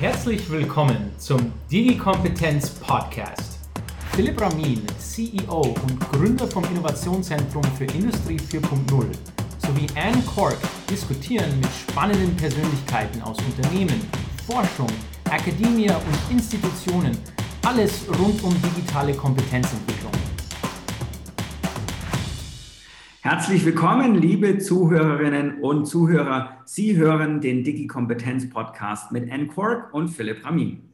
Herzlich willkommen zum Digi-Kompetenz Podcast. Philipp Ramin, CEO und Gründer vom Innovationszentrum für Industrie 4.0 sowie Anne Cork diskutieren mit spannenden Persönlichkeiten aus Unternehmen, Forschung, Akademie und Institutionen alles rund um digitale Kompetenzentwicklung. Herzlich willkommen, liebe Zuhörerinnen und Zuhörer. Sie hören den Digi-Kompetenz-Podcast mit Anne Quark und Philipp Ramin.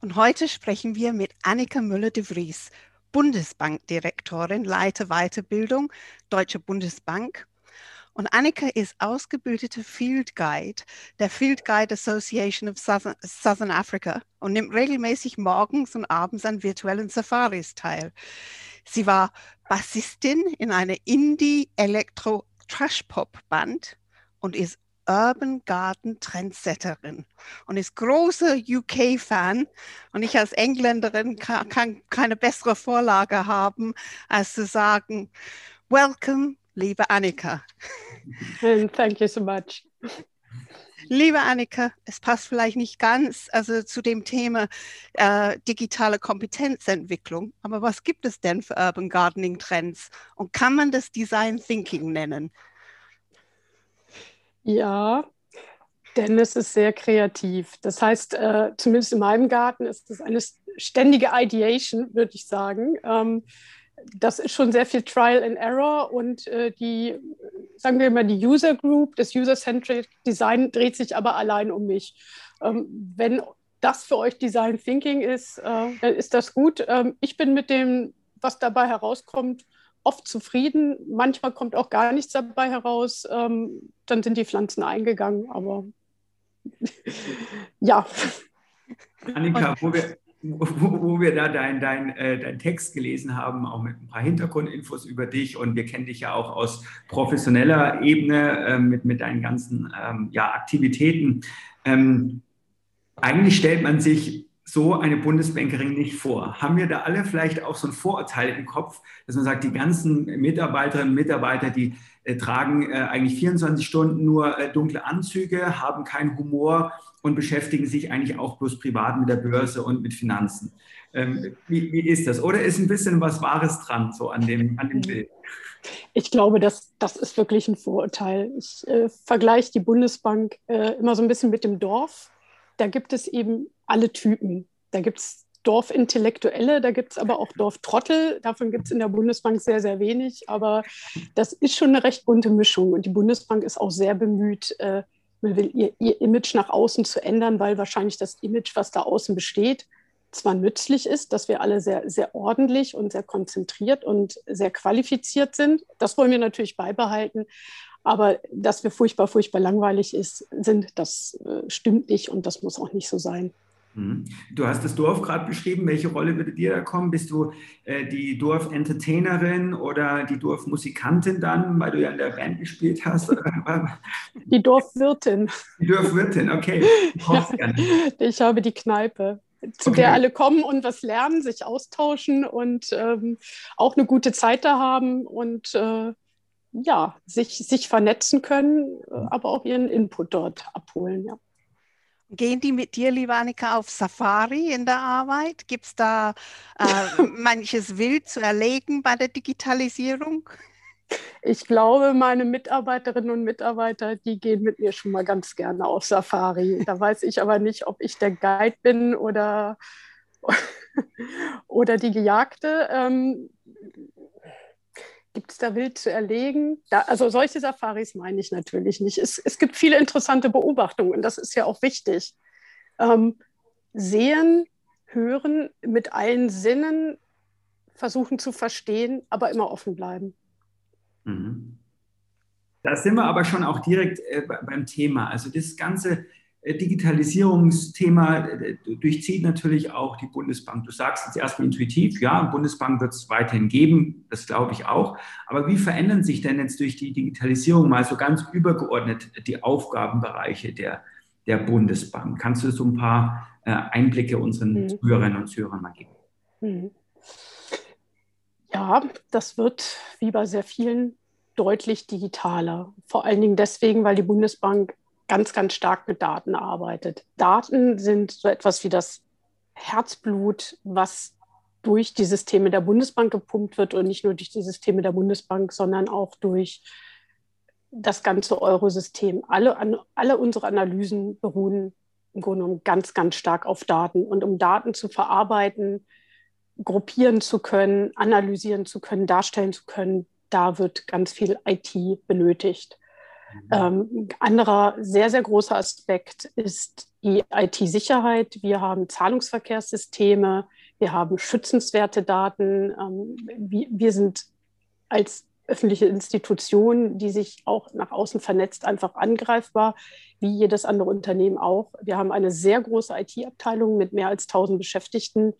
Und heute sprechen wir mit Annika Müller-de Vries, Bundesbankdirektorin, Leiter Weiterbildung, Deutsche Bundesbank. Und Annika ist ausgebildete Field Guide der Field Guide Association of Southern, Southern Africa und nimmt regelmäßig morgens und abends an virtuellen Safaris teil. Sie war Bassistin in einer Indie-Elektro-Trash-Pop-Band und ist Urban Garden Trendsetterin und ist großer UK-Fan. Und ich als Engländerin kann, kann, keine bessere Vorlage haben, als zu sagen, Welcome, liebe Annika. And thank you so much. Liebe Annika, es passt vielleicht nicht ganz also zu dem Thema äh, digitale Kompetenzentwicklung, aber was gibt es denn für Urban Gardening Trends und kann man das Design Thinking nennen? Ja, denn es ist sehr kreativ. Das heißt, äh, zumindest in meinem Garten ist es eine ständige Ideation, würde ich sagen. Ähm, das ist schon sehr viel Trial and Error und äh, die, sagen wir mal, die User Group, das User-Centric Design dreht sich aber allein um mich. Ähm, wenn das für euch Design Thinking ist, äh, dann ist das gut. Ähm, ich bin mit dem, was dabei herauskommt, oft zufrieden. Manchmal kommt auch gar nichts dabei heraus. Ähm, dann sind die Pflanzen eingegangen, aber ja. Annika, wo wir, wo, wo wir da deinen dein, äh, dein Text gelesen haben, auch mit ein paar Hintergrundinfos über dich und wir kennen dich ja auch aus professioneller Ebene äh, mit, mit deinen ganzen ähm, ja, Aktivitäten. Ähm, eigentlich stellt man sich so eine Bundesbankerin nicht vor. Haben wir da alle vielleicht auch so ein Vorurteil im Kopf, dass man sagt, die ganzen Mitarbeiterinnen und Mitarbeiter, die äh, tragen äh, eigentlich 24 Stunden nur äh, dunkle Anzüge, haben keinen Humor und beschäftigen sich eigentlich auch bloß privat mit der Börse und mit Finanzen. Ähm, wie, wie, ist das? Oder ist ein bisschen was Wahres dran, so an dem, an dem Bild? Ich glaube, das, das ist wirklich ein Vorurteil. Ich äh, vergleiche die Bundesbank äh, immer so ein bisschen mit dem Dorf. Da gibt es eben alle Typen. Da gibt es Dorfintellektuelle, da gibt es aber auch Dorftrottel. Davon gibt es in der Bundesbank sehr, sehr wenig. Aber das ist schon eine recht bunte Mischung. Und die Bundesbank ist auch sehr bemüht, äh, will ihr, ihr Image nach außen zu ändern, weil wahrscheinlich das Image, was da außen besteht, zwar nützlich ist, dass wir alle sehr, sehr ordentlich und sehr konzentriert und sehr qualifiziert sind. Das wollen wir natürlich beibehalten. Aber dass wir furchtbar, furchtbar langweilig ist, sind, das äh, stimmt nicht und das muss auch nicht so sein. Mhm. Du hast das Dorf gerade beschrieben. Welche Rolle würde dir da kommen? Bist du äh, die Dorf-Entertainerin oder die Dorfmusikantin dann, weil du ja in der Band gespielt hast? die Dorfwirtin. Die Dorfwirtin, okay. Ja, ich habe die Kneipe, zu okay. der alle kommen und was lernen, sich austauschen und ähm, auch eine gute Zeit da haben und äh, ja, sich, sich vernetzen können, äh, aber auch ihren Input dort abholen. Ja. Gehen die mit dir, liebe Annika, auf Safari in der Arbeit? Gibt es da äh, manches Wild zu erlegen bei der Digitalisierung? Ich glaube, meine Mitarbeiterinnen und Mitarbeiter, die gehen mit mir schon mal ganz gerne auf Safari. Da weiß ich aber nicht, ob ich der Guide bin oder, oder die Gejagte. Ähm, Gibt es da wild zu erlegen? Da, also solche Safaris meine ich natürlich nicht. Es, es, gibt viele interessante Beobachtungen und das ist ja auch wichtig. Ähm, sehen, hören, mit allen Sinnen versuchen zu verstehen, aber immer offen bleiben. Mhm. Da sind wir aber schon auch direkt äh, beim Thema. Also das ganze Digitalisierungsthema äh, durchzieht natürlich auch die Bundesbank. Du sagst jetzt erstmal intuitiv, ja, Bundesbank wird es weiterhin geben, das glaube ich auch. Aber wie verändern sich denn jetzt durch die Digitalisierung mal so ganz übergeordnet die Aufgabenbereiche der, der Bundesbank? Kannst du so ein paar äh, Einblicke unseren mhm. Zuhörerinnen und Zuhörern mal geben? Mhm. Ja, das wird wie bei sehr vielen deutlich digitaler. Vor allen Dingen deswegen, weil die Bundesbank ganz, ganz stark mit Daten arbeitet. Daten sind so etwas wie das Herzblut, was durch die Systeme der Bundesbank gepumpt wird und nicht nur durch die Systeme der Bundesbank, sondern auch durch das ganze Eurosystem. Alle, alle unsere Analysen beruhen im Grunde genommen ganz, ganz stark auf Daten. Und um Daten zu verarbeiten, gruppieren zu können, analysieren zu können, darstellen zu können, da wird ganz viel IT benötigt. Ähm, anderer sehr, sehr großer Aspekt ist die IT-Sicherheit. Wir haben Zahlungsverkehrssysteme, wir haben schützenswerte Daten. Ähm, wir, wir sind als öffentliche Institution, die sich auch nach außen vernetzt, einfach angreifbar, wie jedes andere Unternehmen auch. Wir haben eine sehr große IT-Abteilung mit mehr als 1000 Beschäftigten,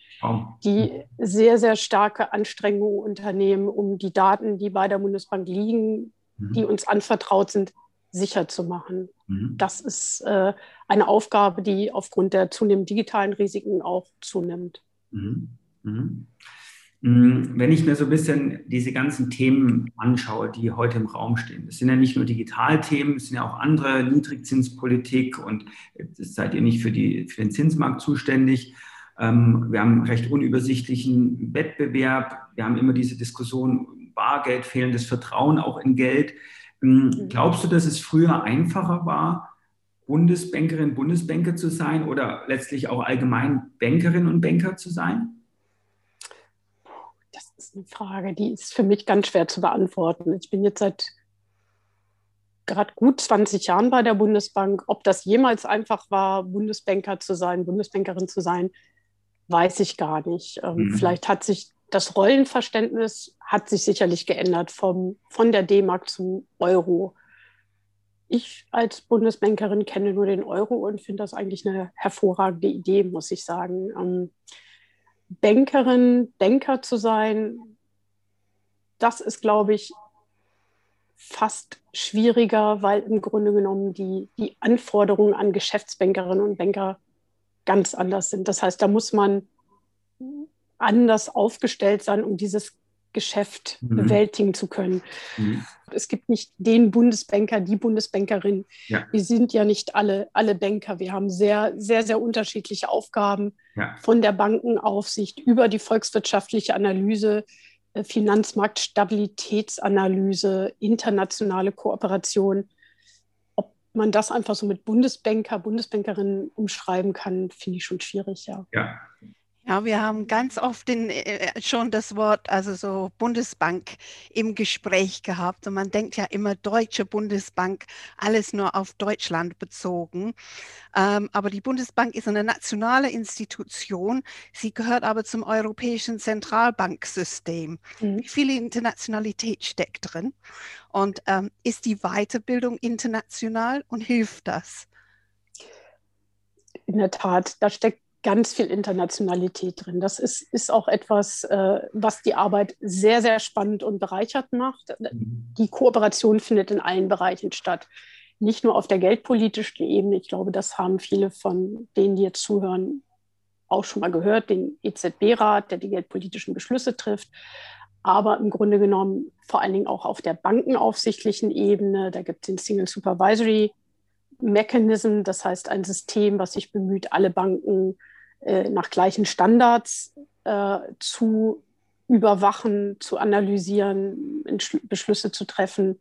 die sehr, sehr starke Anstrengungen unternehmen, um die Daten, die bei der Bundesbank liegen, mhm. die uns anvertraut sind, sicher zu machen. Mhm. Das ist äh, eine Aufgabe, die aufgrund der zunehmenden digitalen Risiken auch zunimmt. Mhm. Mhm. Mm, wenn ich mir so ein bisschen diese ganzen Themen anschaue, die heute im Raum stehen, das sind ja nicht nur Digitalthemen, es sind ja auch andere, Niedrigzinspolitik und jetzt seid ihr nicht für, die, für den Zinsmarkt zuständig. Ähm, wir haben einen recht unübersichtlichen Wettbewerb, wir haben immer diese Diskussion, Bargeld, fehlendes Vertrauen auch in Geld. Mm, mhm. Glaubst du, dass es früher einfacher war, Bundesbankerin, Bundesbanker zu sein oder letztlich auch allgemein Bankerin und Banker zu sein? ist eine Frage, die ist für mich ganz schwer zu beantworten. Ich bin jetzt seit gerade gut 20 Jahren bei der Bundesbank. Ob das jemals einfach war, Bundesbanker zu sein, Bundesbankerin zu sein, weiß ich gar nicht. Ähm, mhm. Vielleicht hat sich das Rollenverständnis hat sich sicherlich geändert vom, von der D-Mark zum Euro. Ich als Bundesbankerin kenne nur den Euro und finde das eigentlich eine hervorragende Idee, muss ich sagen. Ähm, Bankerin, Banker zu sein, das ist, glaube ich, fast schwieriger, weil im Grunde genommen die, die Anforderungen an Geschäftsbankerinnen und Banker ganz anders sind. Das heißt, da muss man anders aufgestellt sein, um dieses Geschäft mhm. bewältigen zu können. Mhm. Es gibt nicht den Bundesbanker, die Bundesbankerin. Ja. Wir sind ja nicht alle, alle Banker. Wir haben sehr, sehr, sehr unterschiedliche Aufgaben ja. von der Bankenaufsicht über die volkswirtschaftliche Analyse, äh, Finanzmarktstabilitätsanalyse, internationale Kooperation. Ob man das einfach so mit Bundesbanker, Bundesbankerinnen umschreiben kann, finde ich schon schwierig, ja. Ja, ja, wir haben ganz oft den, äh, äh, schon das Wort, also so Bundesbank im Gespräch gehabt. Und man denkt ja immer Deutsche Bundesbank, alles nur auf Deutschland bezogen. Ähm, aber die Bundesbank ist eine nationale Institution. Sie gehört aber zum europäischen Zentralbanksystem. Mhm. Wie viel Internationalität steckt drin? Und ähm, ist die Weiterbildung international und hilft das? In der Tat, da steckt ganz viel Internationalität drin. Das ist, ist auch etwas, äh, was die Arbeit sehr, sehr spannend und bereichert macht. Mhm. Die Kooperation findet in allen Bereichen statt. Nicht nur auf der geldpolitischen Ebene. Ich glaube, das haben viele von denen, die jetzt zuhören, auch schon mal gehört, den EZB-Rat, der die geldpolitischen Beschlüsse trifft. Aber im Grunde genommen vor allen Dingen auch auf der bankenaufsichtlichen Ebene. Da gibt es den Single Supervisory Mechanism, das heißt ein System, was sich bemüht, alle Banken nach gleichen Standards äh, zu überwachen, zu analysieren, Beschlüsse zu treffen.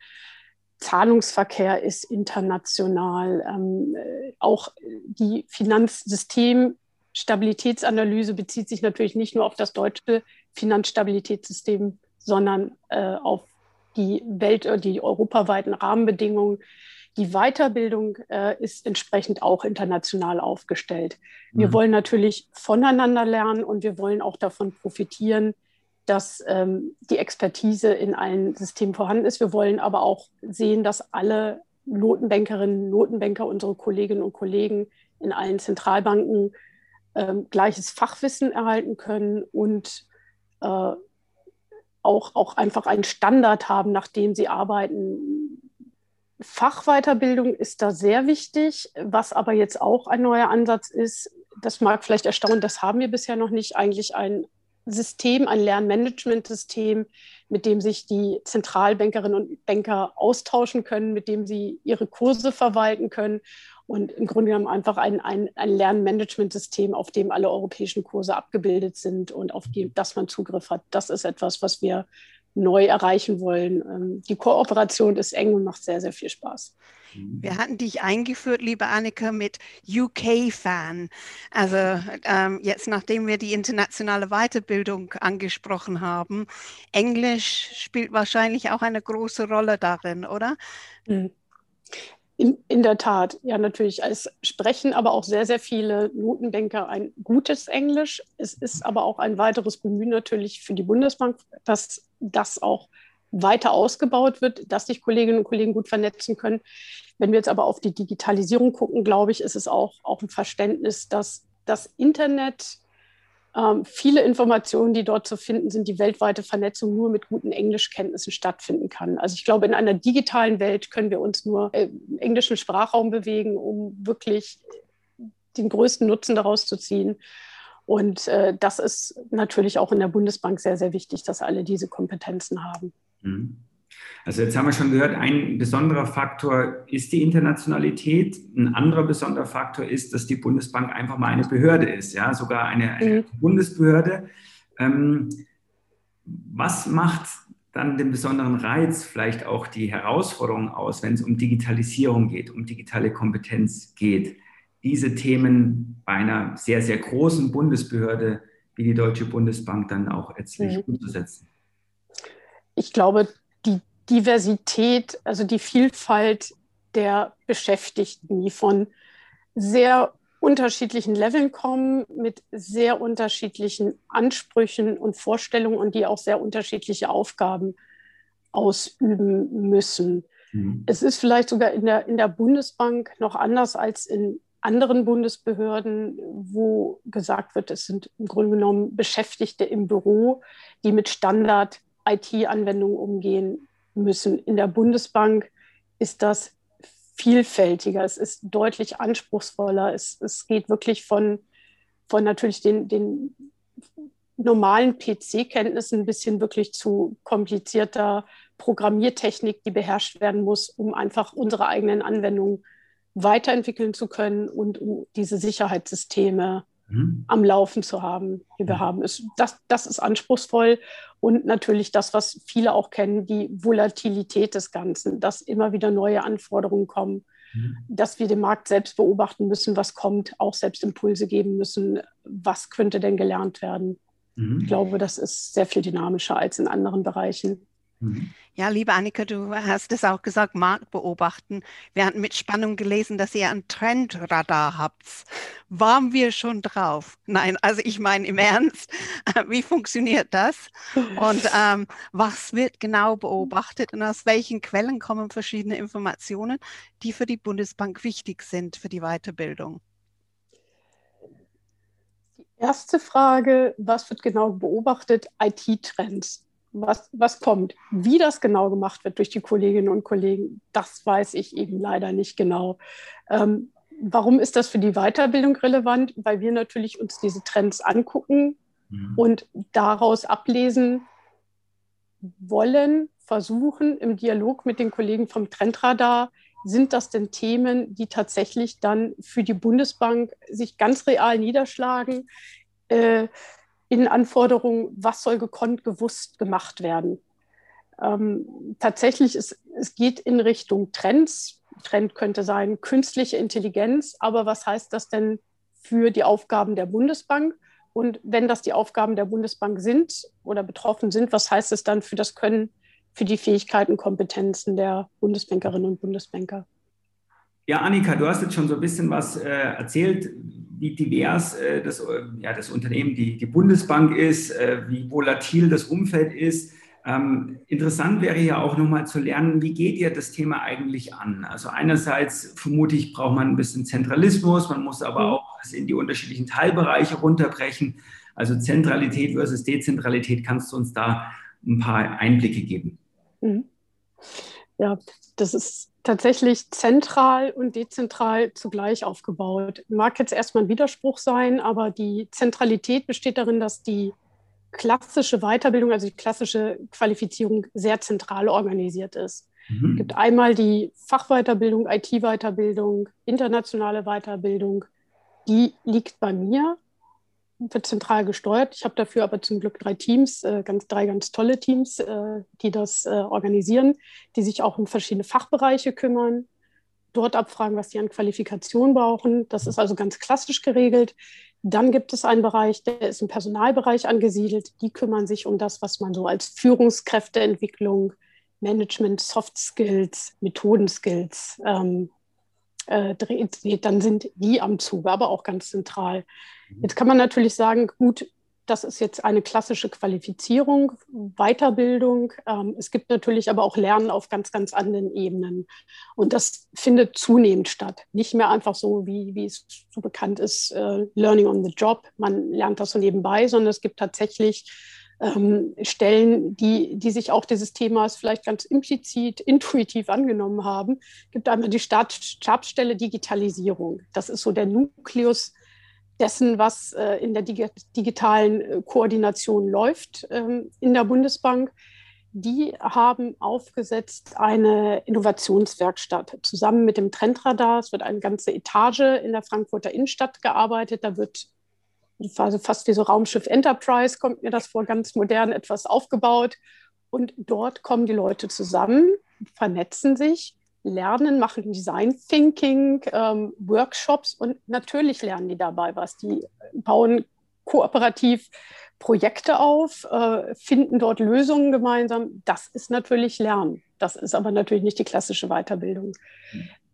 Zahlungsverkehr ist international. Ähm, äh, auch die Finanzsystemstabilitätsanalyse bezieht sich natürlich nicht nur auf das deutsche Finanzstabilitätssystem, sondern äh, auf die Welt, die europaweiten Rahmenbedingungen. Die Weiterbildung äh, ist entsprechend auch international aufgestellt. Wir mhm. wollen natürlich voneinander lernen und wir wollen auch davon profitieren, dass ähm, die Expertise in allen Systemen vorhanden ist. Wir wollen aber auch sehen, dass alle Notenbankerinnen, Notenbanker, unsere Kolleginnen und Kollegen in allen Zentralbanken ähm, gleiches Fachwissen erhalten können und äh, auch, auch einfach einen Standard haben, nach dem sie arbeiten, Fachweiterbildung ist da sehr wichtig. Was aber jetzt auch ein neuer Ansatz ist, das mag vielleicht erstaunen, das haben wir bisher noch nicht, eigentlich ein System, ein Lernmanagementsystem, mit dem sich die Zentralbankerinnen und Banker austauschen können, mit dem sie ihre Kurse verwalten können und im Grunde genommen einfach ein, ein, ein Lernmanagementsystem, auf dem alle europäischen Kurse abgebildet sind und auf die, das man Zugriff hat. Das ist etwas, was wir neu erreichen wollen. Ähm, die Kooperation ist eng und macht sehr, sehr viel Spaß. Mhm. Wir hatten dich eingeführt, liebe Annika, mit UK-Fan. Also ähm, jetzt, nachdem wir die internationale Weiterbildung angesprochen haben, Englisch spielt wahrscheinlich auch eine große Rolle darin, oder? Mhm. In, in der Tat, ja natürlich. Es sprechen aber auch sehr, sehr viele Notenbanker ein gutes Englisch. Es ist aber auch ein weiteres Bemühen natürlich für die Bundesbank, dass das auch weiter ausgebaut wird, dass sich Kolleginnen und Kollegen gut vernetzen können. Wenn wir jetzt aber auf die Digitalisierung gucken, glaube ich, ist es auch, auch ein Verständnis, dass das Internet ähm, viele Informationen, die dort zu finden sind, die weltweite Vernetzung nur mit guten Englischkenntnissen stattfinden kann. Also ich glaube, in einer digitalen Welt können wir uns nur im englischen Sprachraum bewegen, um wirklich den größten Nutzen daraus zu ziehen. Und äh, das ist natürlich auch in der Bundesbank sehr, sehr wichtig, dass alle diese Kompetenzen haben. Mhm. Also jetzt haben wir schon gehört, ein besonderer Faktor ist die Internationalität. Ein anderer besonderer Faktor ist, dass die Bundesbank einfach mal eine Behörde ist, ja, sogar eine, eine mhm. Bundesbehörde. Ähm, was macht dann den besonderen Reiz, vielleicht auch die Herausforderung aus, wenn es um Digitalisierung geht, um digitale Kompetenz geht, diese Themen bei einer sehr, sehr großen Bundesbehörde wie die Deutsche Bundesbank dann auch letztlich mhm. umzusetzen? Ich glaube, Diversität, also die Vielfalt der Beschäftigten, die von sehr unterschiedlichen Leveln kommen, mit sehr unterschiedlichen Ansprüchen und Vorstellungen und die auch sehr unterschiedliche Aufgaben ausüben müssen. Mhm. Es ist vielleicht sogar in der, in der Bundesbank noch anders als in anderen Bundesbehörden, wo gesagt wird, es sind im Grunde genommen Beschäftigte im Büro, die mit Standard-IT-Anwendungen umgehen müssen. In der Bundesbank ist das vielfältiger, es ist deutlich anspruchsvoller. Es, es geht wirklich von, von natürlich den, den normalen PC-Kenntnissen bis hin wirklich zu komplizierter Programmiertechnik, die beherrscht werden muss, um einfach unsere eigenen Anwendungen weiterentwickeln zu können und um diese Sicherheitssysteme mhm. am Laufen zu haben, die wir haben. Ist, das, das ist anspruchsvoll und natürlich das, was viele auch kennen, die Volatilität des Ganzen, dass immer wieder neue Anforderungen kommen, mhm. dass wir den Markt selbst beobachten müssen, was kommt, auch selbst Impulse geben müssen, was könnte denn gelernt werden. Mhm. Ich glaube, das ist sehr viel dynamischer als in anderen Bereichen. Mhm. Ja, liebe Annika, du hast es auch gesagt, Markt beobachten. Wir hatten mit Spannung gelesen, dass ihr ein Trendradar habt. Waren wir schon drauf? Nein, also ich meine im Ernst, wie funktioniert das? Und ähm, was wird genau beobachtet und aus welchen Quellen kommen verschiedene Informationen, die für die Bundesbank wichtig sind für die Weiterbildung? Die erste Frage, was wird genau beobachtet? IT-Trends was, was kommt. Wie das genau gemacht wird durch die Kolleginnen und Kollegen, das weiß ich eben leider nicht genau. Ähm, warum ist das für die Weiterbildung relevant? Weil wir natürlich uns diese Trends angucken mhm. und daraus ablesen wollen, versuchen im Dialog mit den Kollegen vom Trendradar, sind das denn Themen, die tatsächlich dann für die Bundesbank sich ganz real niederschlagen? Äh, in Anforderungen, was soll gekonnt, gewusst gemacht werden. Ähm, tatsächlich, ist, es geht in Richtung Trends. Trend könnte sein künstliche Intelligenz, aber was heißt das denn für die Aufgaben der Bundesbank? Und wenn das die Aufgaben der Bundesbank sind oder betroffen sind, was heißt es dann für das Können, für die Fähigkeiten, Kompetenzen der Bundesbankerinnen und Bundesbanker? Ja, Annika, du hast jetzt schon so ein bisschen was äh, erzählt, wie divers äh, das, äh, ja, das Unternehmen, die, die Bundesbank ist, äh, wie volatil das Umfeld ist. Ähm, interessant wäre ja auch nochmal zu lernen, wie geht ihr das Thema eigentlich an? Also einerseits vermute ich, braucht man ein bisschen Zentralismus, man muss aber mhm. auch es in die unterschiedlichen Teilbereiche runterbrechen. Also Zentralität versus Dezentralität, kannst du uns da ein paar Einblicke geben? Mhm. Ja, das ist tatsächlich zentral und dezentral zugleich aufgebaut. Mag jetzt erstmal ein Widerspruch sein, aber die Zentralität besteht darin, dass die klassische Weiterbildung, also die klassische Qualifizierung sehr zentral organisiert ist. Mhm. Es gibt einmal die Fachweiterbildung, IT-Weiterbildung, internationale Weiterbildung. Die liegt bei mir, wird zentral gesteuert. Ich habe dafür aber zum Glück drei Teams, äh, ganz, drei ganz tolle Teams, äh, die das äh, organisieren, die sich auch um verschiedene Fachbereiche kümmern, dort abfragen, was sie an Qualifikation brauchen. Das ist also ganz klassisch geregelt. Dann gibt es einen Bereich, der ist im Personalbereich angesiedelt. Die kümmern sich um das, was man so als Führungskräfteentwicklung, Management, Soft Skills, Methodenskills ähm, äh, dreht. Dann sind die am Zuge, aber auch ganz zentral. Mhm. Jetzt kann man natürlich sagen, gut, das ist jetzt eine klassische Qualifizierung, Weiterbildung. Ähm, es gibt natürlich aber auch Lernen auf ganz, ganz anderen Ebenen. Und das findet zunehmend statt. Nicht mehr einfach so, wie, wie es so bekannt ist, äh, Learning on the Job. Man lernt das so nebenbei, sondern es gibt tatsächlich ähm, Stellen, die, die sich auch dieses Themas vielleicht ganz implizit, intuitiv angenommen haben. Es gibt einmal die Stabsstelle Digitalisierung. Das ist so der Nukleus dessen, was äh, in der digitalen äh, Koordination läuft ähm, in der Bundesbank. Die haben aufgesetzt eine Innovationswerkstatt zusammen mit dem Trendradar. Es wird eine ganze Etage in der Frankfurter Innenstadt gearbeitet. Da wird also fast wie so Raumschiff Enterprise, kommt mir das vor, ganz modern etwas aufgebaut. Und dort kommen die Leute zusammen, vernetzen sich lernen, machen Design Thinking, ähm, Workshops und natürlich lernen die dabei was. Die bauen kooperativ Projekte auf, äh, finden dort Lösungen gemeinsam. Das ist natürlich Lernen. Das ist aber natürlich nicht die klassische Weiterbildung.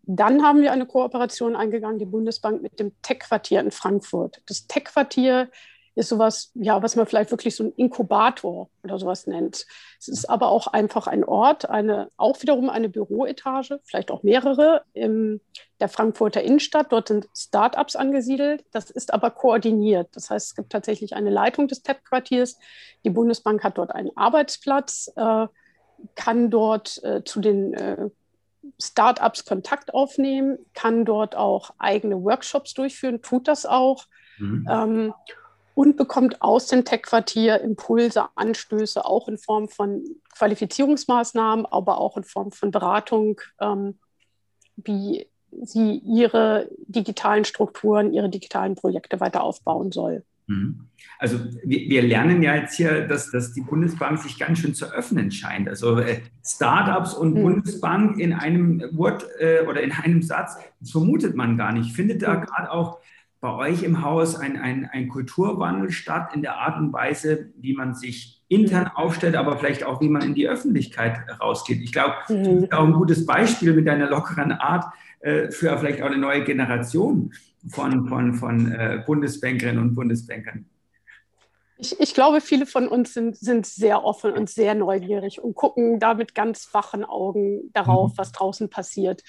Dann haben wir eine Kooperation eingegangen, die Bundesbank mit dem Tech-Quartier in Frankfurt. Das Tech-Quartier ist sowas, ja, was man vielleicht wirklich so ein Inkubator oder sowas nennt. Es ist aber auch einfach ein Ort, eine, auch wiederum eine Büroetage, vielleicht auch mehrere in der Frankfurter Innenstadt. Dort sind Startups angesiedelt. Das ist aber koordiniert. Das heißt, es gibt tatsächlich eine Leitung des TEP-Quartiers. Die Bundesbank hat dort einen Arbeitsplatz, äh, kann dort äh, zu den äh, Startups Kontakt aufnehmen, kann dort auch eigene Workshops durchführen, tut das auch. Mhm. Ähm, und bekommt aus dem Tech-Quartier Impulse, Anstöße, auch in Form von Qualifizierungsmaßnahmen, aber auch in Form von Beratung, ähm, wie sie ihre digitalen Strukturen, ihre digitalen Projekte weiter aufbauen soll. Mhm. Also wir, wir, lernen ja jetzt hier, dass, dass die Bundesbank sich ganz schön zu öffnen scheint. Also äh, Startups und mhm. Bundesbank in einem Wort äh, oder in einem Satz, das vermutet man gar nicht. Findet da mhm. gerade auch bei euch im Haus ein, ein, ein Kulturwandel statt in der Art und Weise, wie man sich intern aufstellt, aber vielleicht auch, wie man in die Öffentlichkeit rausgeht. Ich glaube, mhm. du bist auch ein gutes Beispiel mit deiner lockeren Art äh, für vielleicht auch eine neue Generation von, von, von äh, Bundesbankerinnen und Bundesbankern. Ich, ich, glaube, viele von uns sind, sind sehr offen und sehr neugierig und gucken da mit ganz wachen Augen darauf, mhm. was draußen passiert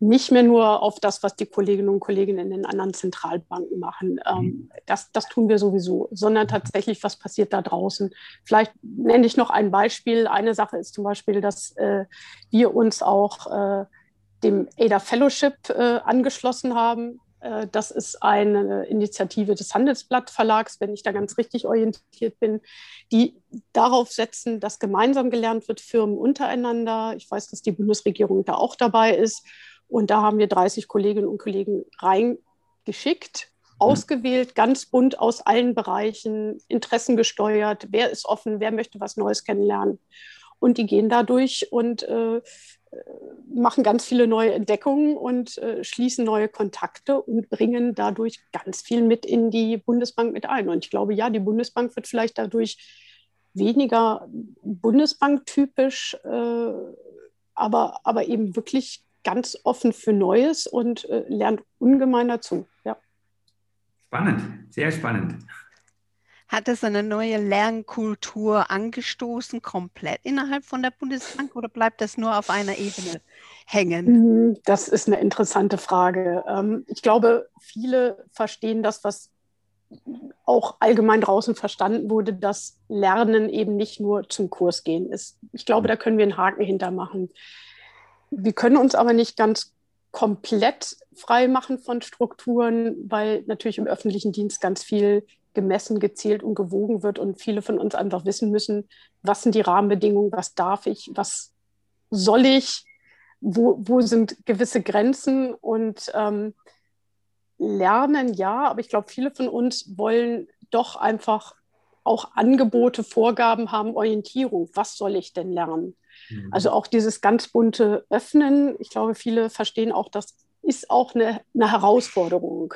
nicht mehr nur auf das, was die Kolleginnen und Kollegen in den anderen Zentralbanken machen. Ähm, mhm. das, das tun wir sowieso, sondern tatsächlich, was passiert da draußen. Vielleicht nenne ich noch ein Beispiel. Eine Sache ist zum Beispiel, dass äh, wir uns auch äh, dem ADA Fellowship äh, angeschlossen haben. Äh, das ist eine Initiative des Handelsblatt Verlags, wenn ich da ganz richtig orientiert bin, die darauf setzen, dass gemeinsam gelernt wird, Firmen untereinander. Ich weiß, dass die Bundesregierung da auch dabei ist und da haben wir 30 Kolleginnen und Kollegen reingeschickt, ausgewählt, ganz bunt aus allen Bereichen, Interessen gesteuert, wer ist offen, wer möchte was Neues kennenlernen. Und die gehen dadurch und äh, machen ganz viele neue Entdeckungen und äh, schließen neue Kontakte und bringen dadurch ganz viel mit in die Bundesbank mit ein. Und ich glaube, ja, die Bundesbank wird vielleicht dadurch weniger Bundesbank-typisch, äh, aber, aber eben wirklich ganz offen für Neues und äh, lernt ungemein dazu. Ja. Spannend, sehr spannend. Hat es eine neue Lernkultur angestoßen, komplett innerhalb von der Bundesbank oder bleibt das nur auf einer Ebene hängen? Mhm, das ist eine interessante Frage. Ähm, ich glaube, viele verstehen das, was auch allgemein draußen verstanden wurde, dass Lernen eben nicht nur zum Kurs gehen ist. Ich glaube, da können wir einen Haken hintermachen. Wir können uns aber nicht ganz komplett frei machen von Strukturen, weil natürlich im öffentlichen Dienst ganz viel gemessen, gezählt und gewogen wird und viele von uns einfach wissen müssen, was sind die Rahmenbedingungen, was darf ich, was soll ich, wo, wo sind gewisse Grenzen und ähm, lernen, ja, aber ich glaube, viele von uns wollen doch einfach auch Angebote, Vorgaben haben, Orientierung. Was soll ich denn lernen? Mhm. Also auch dieses ganz bunte Öffnen. Ich glaube, viele verstehen auch, das ist auch eine, eine Herausforderung.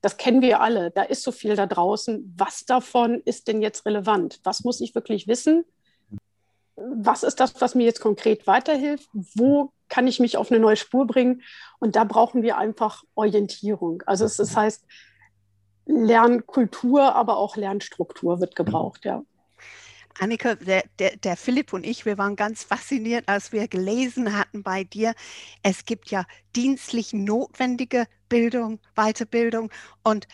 Das kennen wir alle. Da ist so viel da draußen. Was davon ist denn jetzt relevant? Was muss ich wirklich wissen? Was ist das, was mir jetzt konkret weiterhilft? Wo kann ich mich auf eine neue Spur bringen? Und da brauchen wir einfach Orientierung. Also es das heißt, Lernkultur, aber auch Lernstruktur wird gebraucht, ja. Annika, der, der, der, Philipp und ich, wir waren ganz fasziniert, als wir gelesen hatten bei dir, es gibt ja dienstlich notwendige Bildung, Weiterbildung und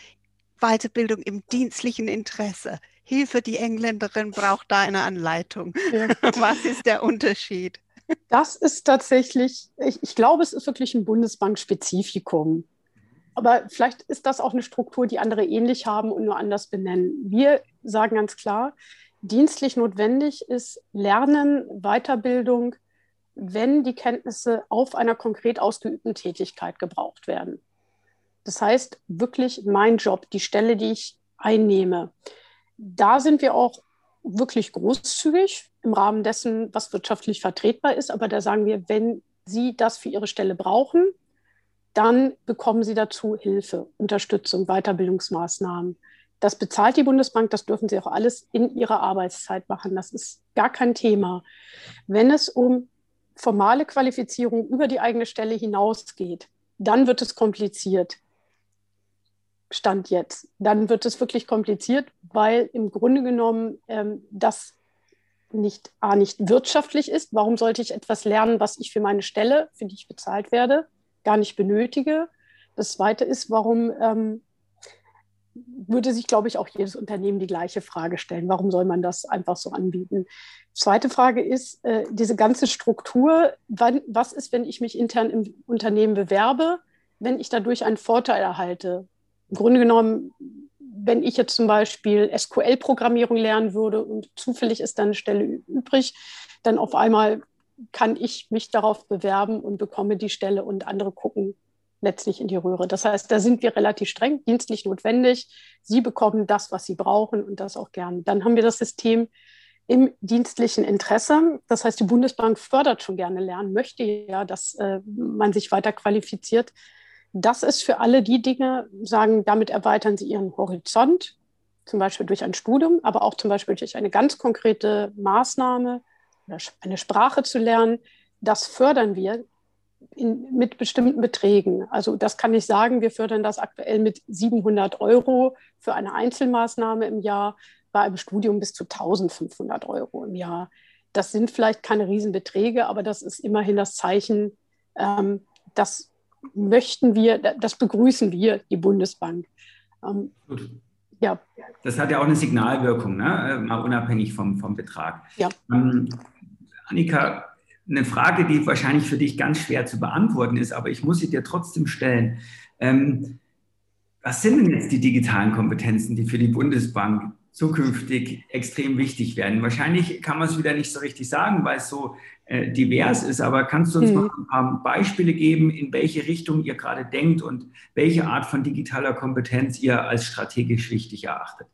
Weiterbildung im dienstlichen Interesse. Hilfe, die Engländerin braucht da eine Anleitung. Ja. Was ist der Unterschied? Das ist tatsächlich, ich, ich glaube, es ist wirklich ein Bundesbank-Spezifikum. Aber vielleicht ist das auch eine Struktur, die andere ähnlich haben und nur anders benennen. Wir sagen ganz klar, dienstlich notwendig ist Lernen, Weiterbildung, wenn die Kenntnisse auf einer konkret ausgeübten Tätigkeit gebraucht werden. Das heißt, wirklich mein Job, die Stelle, die ich einnehme. Da sind wir auch wirklich großzügig im Rahmen dessen, was wirtschaftlich vertretbar ist. Aber da sagen wir, wenn Sie das für Ihre Stelle brauchen, dann bekommen Sie dazu Hilfe, Unterstützung, Weiterbildungsmaßnahmen. Das bezahlt die Bundesbank, das dürfen Sie auch alles in Ihrer Arbeitszeit machen. Das ist gar kein Thema. Wenn es um formale Qualifizierung über die eigene Stelle hinausgeht, dann wird es kompliziert. Stand jetzt. Dann wird es wirklich kompliziert, weil im Grunde genommen ähm, das nicht, A, nicht wirtschaftlich ist. Warum sollte ich etwas lernen, was ich für meine Stelle, für die ich bezahlt werde, gar nicht benötige? Das Zweite ist, warum ähm, würde sich, glaube ich, auch jedes Unternehmen die gleiche Frage stellen. Warum soll man das einfach so anbieten? Zweite Frage ist, äh, diese ganze Struktur, wann, was ist, wenn ich mich intern im Unternehmen bewerbe, wenn ich dadurch einen Vorteil erhalte? Im Grunde genommen, wenn ich jetzt zum Beispiel SQL-Programmierung lernen würde und zufällig ist dann eine Stelle übrig, dann auf einmal kann ich mich darauf bewerben und bekomme die Stelle und andere gucken letztlich in die Röhre. Das heißt, da sind wir relativ streng, dienstlich notwendig. Sie bekommen das, was sie brauchen und das auch gern. Dann haben wir das System im dienstlichen Interesse. Das heißt, die Bundesbank fördert schon gerne Lernen, möchte ja, dass äh, man sich weiter qualifiziert. Das ist für alle die Dinge, sagen, damit erweitern sie ihren Horizont, zum Beispiel durch ein Studium, aber auch zum Beispiel durch eine ganz konkrete Maßnahme, eine Sprache zu lernen. Das fördern wir in, mit bestimmten Beträgen. Also das kann ich sagen, wir fördern das aktuell mit 700 Euro für eine Einzelmaßnahme im Jahr, bei einem Studium bis zu 1500 Euro im Jahr. Das sind vielleicht keine Riesenbeträge, aber das ist immerhin das Zeichen, ähm, das möchten wir, das begrüßen wir, die Bundesbank. Ähm, ja. Das hat ja auch eine Signalwirkung, ne? Äh, mal unabhängig vom, vom Betrag. Ja. Ähm, Annika, eine Frage, die wahrscheinlich für dich ganz schwer zu beantworten ist, aber ich muss sie dir trotzdem stellen. Ähm, was sind denn jetzt die digitalen Kompetenzen, die für die Bundesbank zukünftig extrem wichtig werden? Wahrscheinlich kann man es wieder nicht so richtig sagen, weil es so äh, divers ist, aber kannst du uns hm. noch ein paar Beispiele geben, in welche Richtung ihr gerade denkt und welche Art von digitaler Kompetenz ihr als strategisch wichtig erachtet?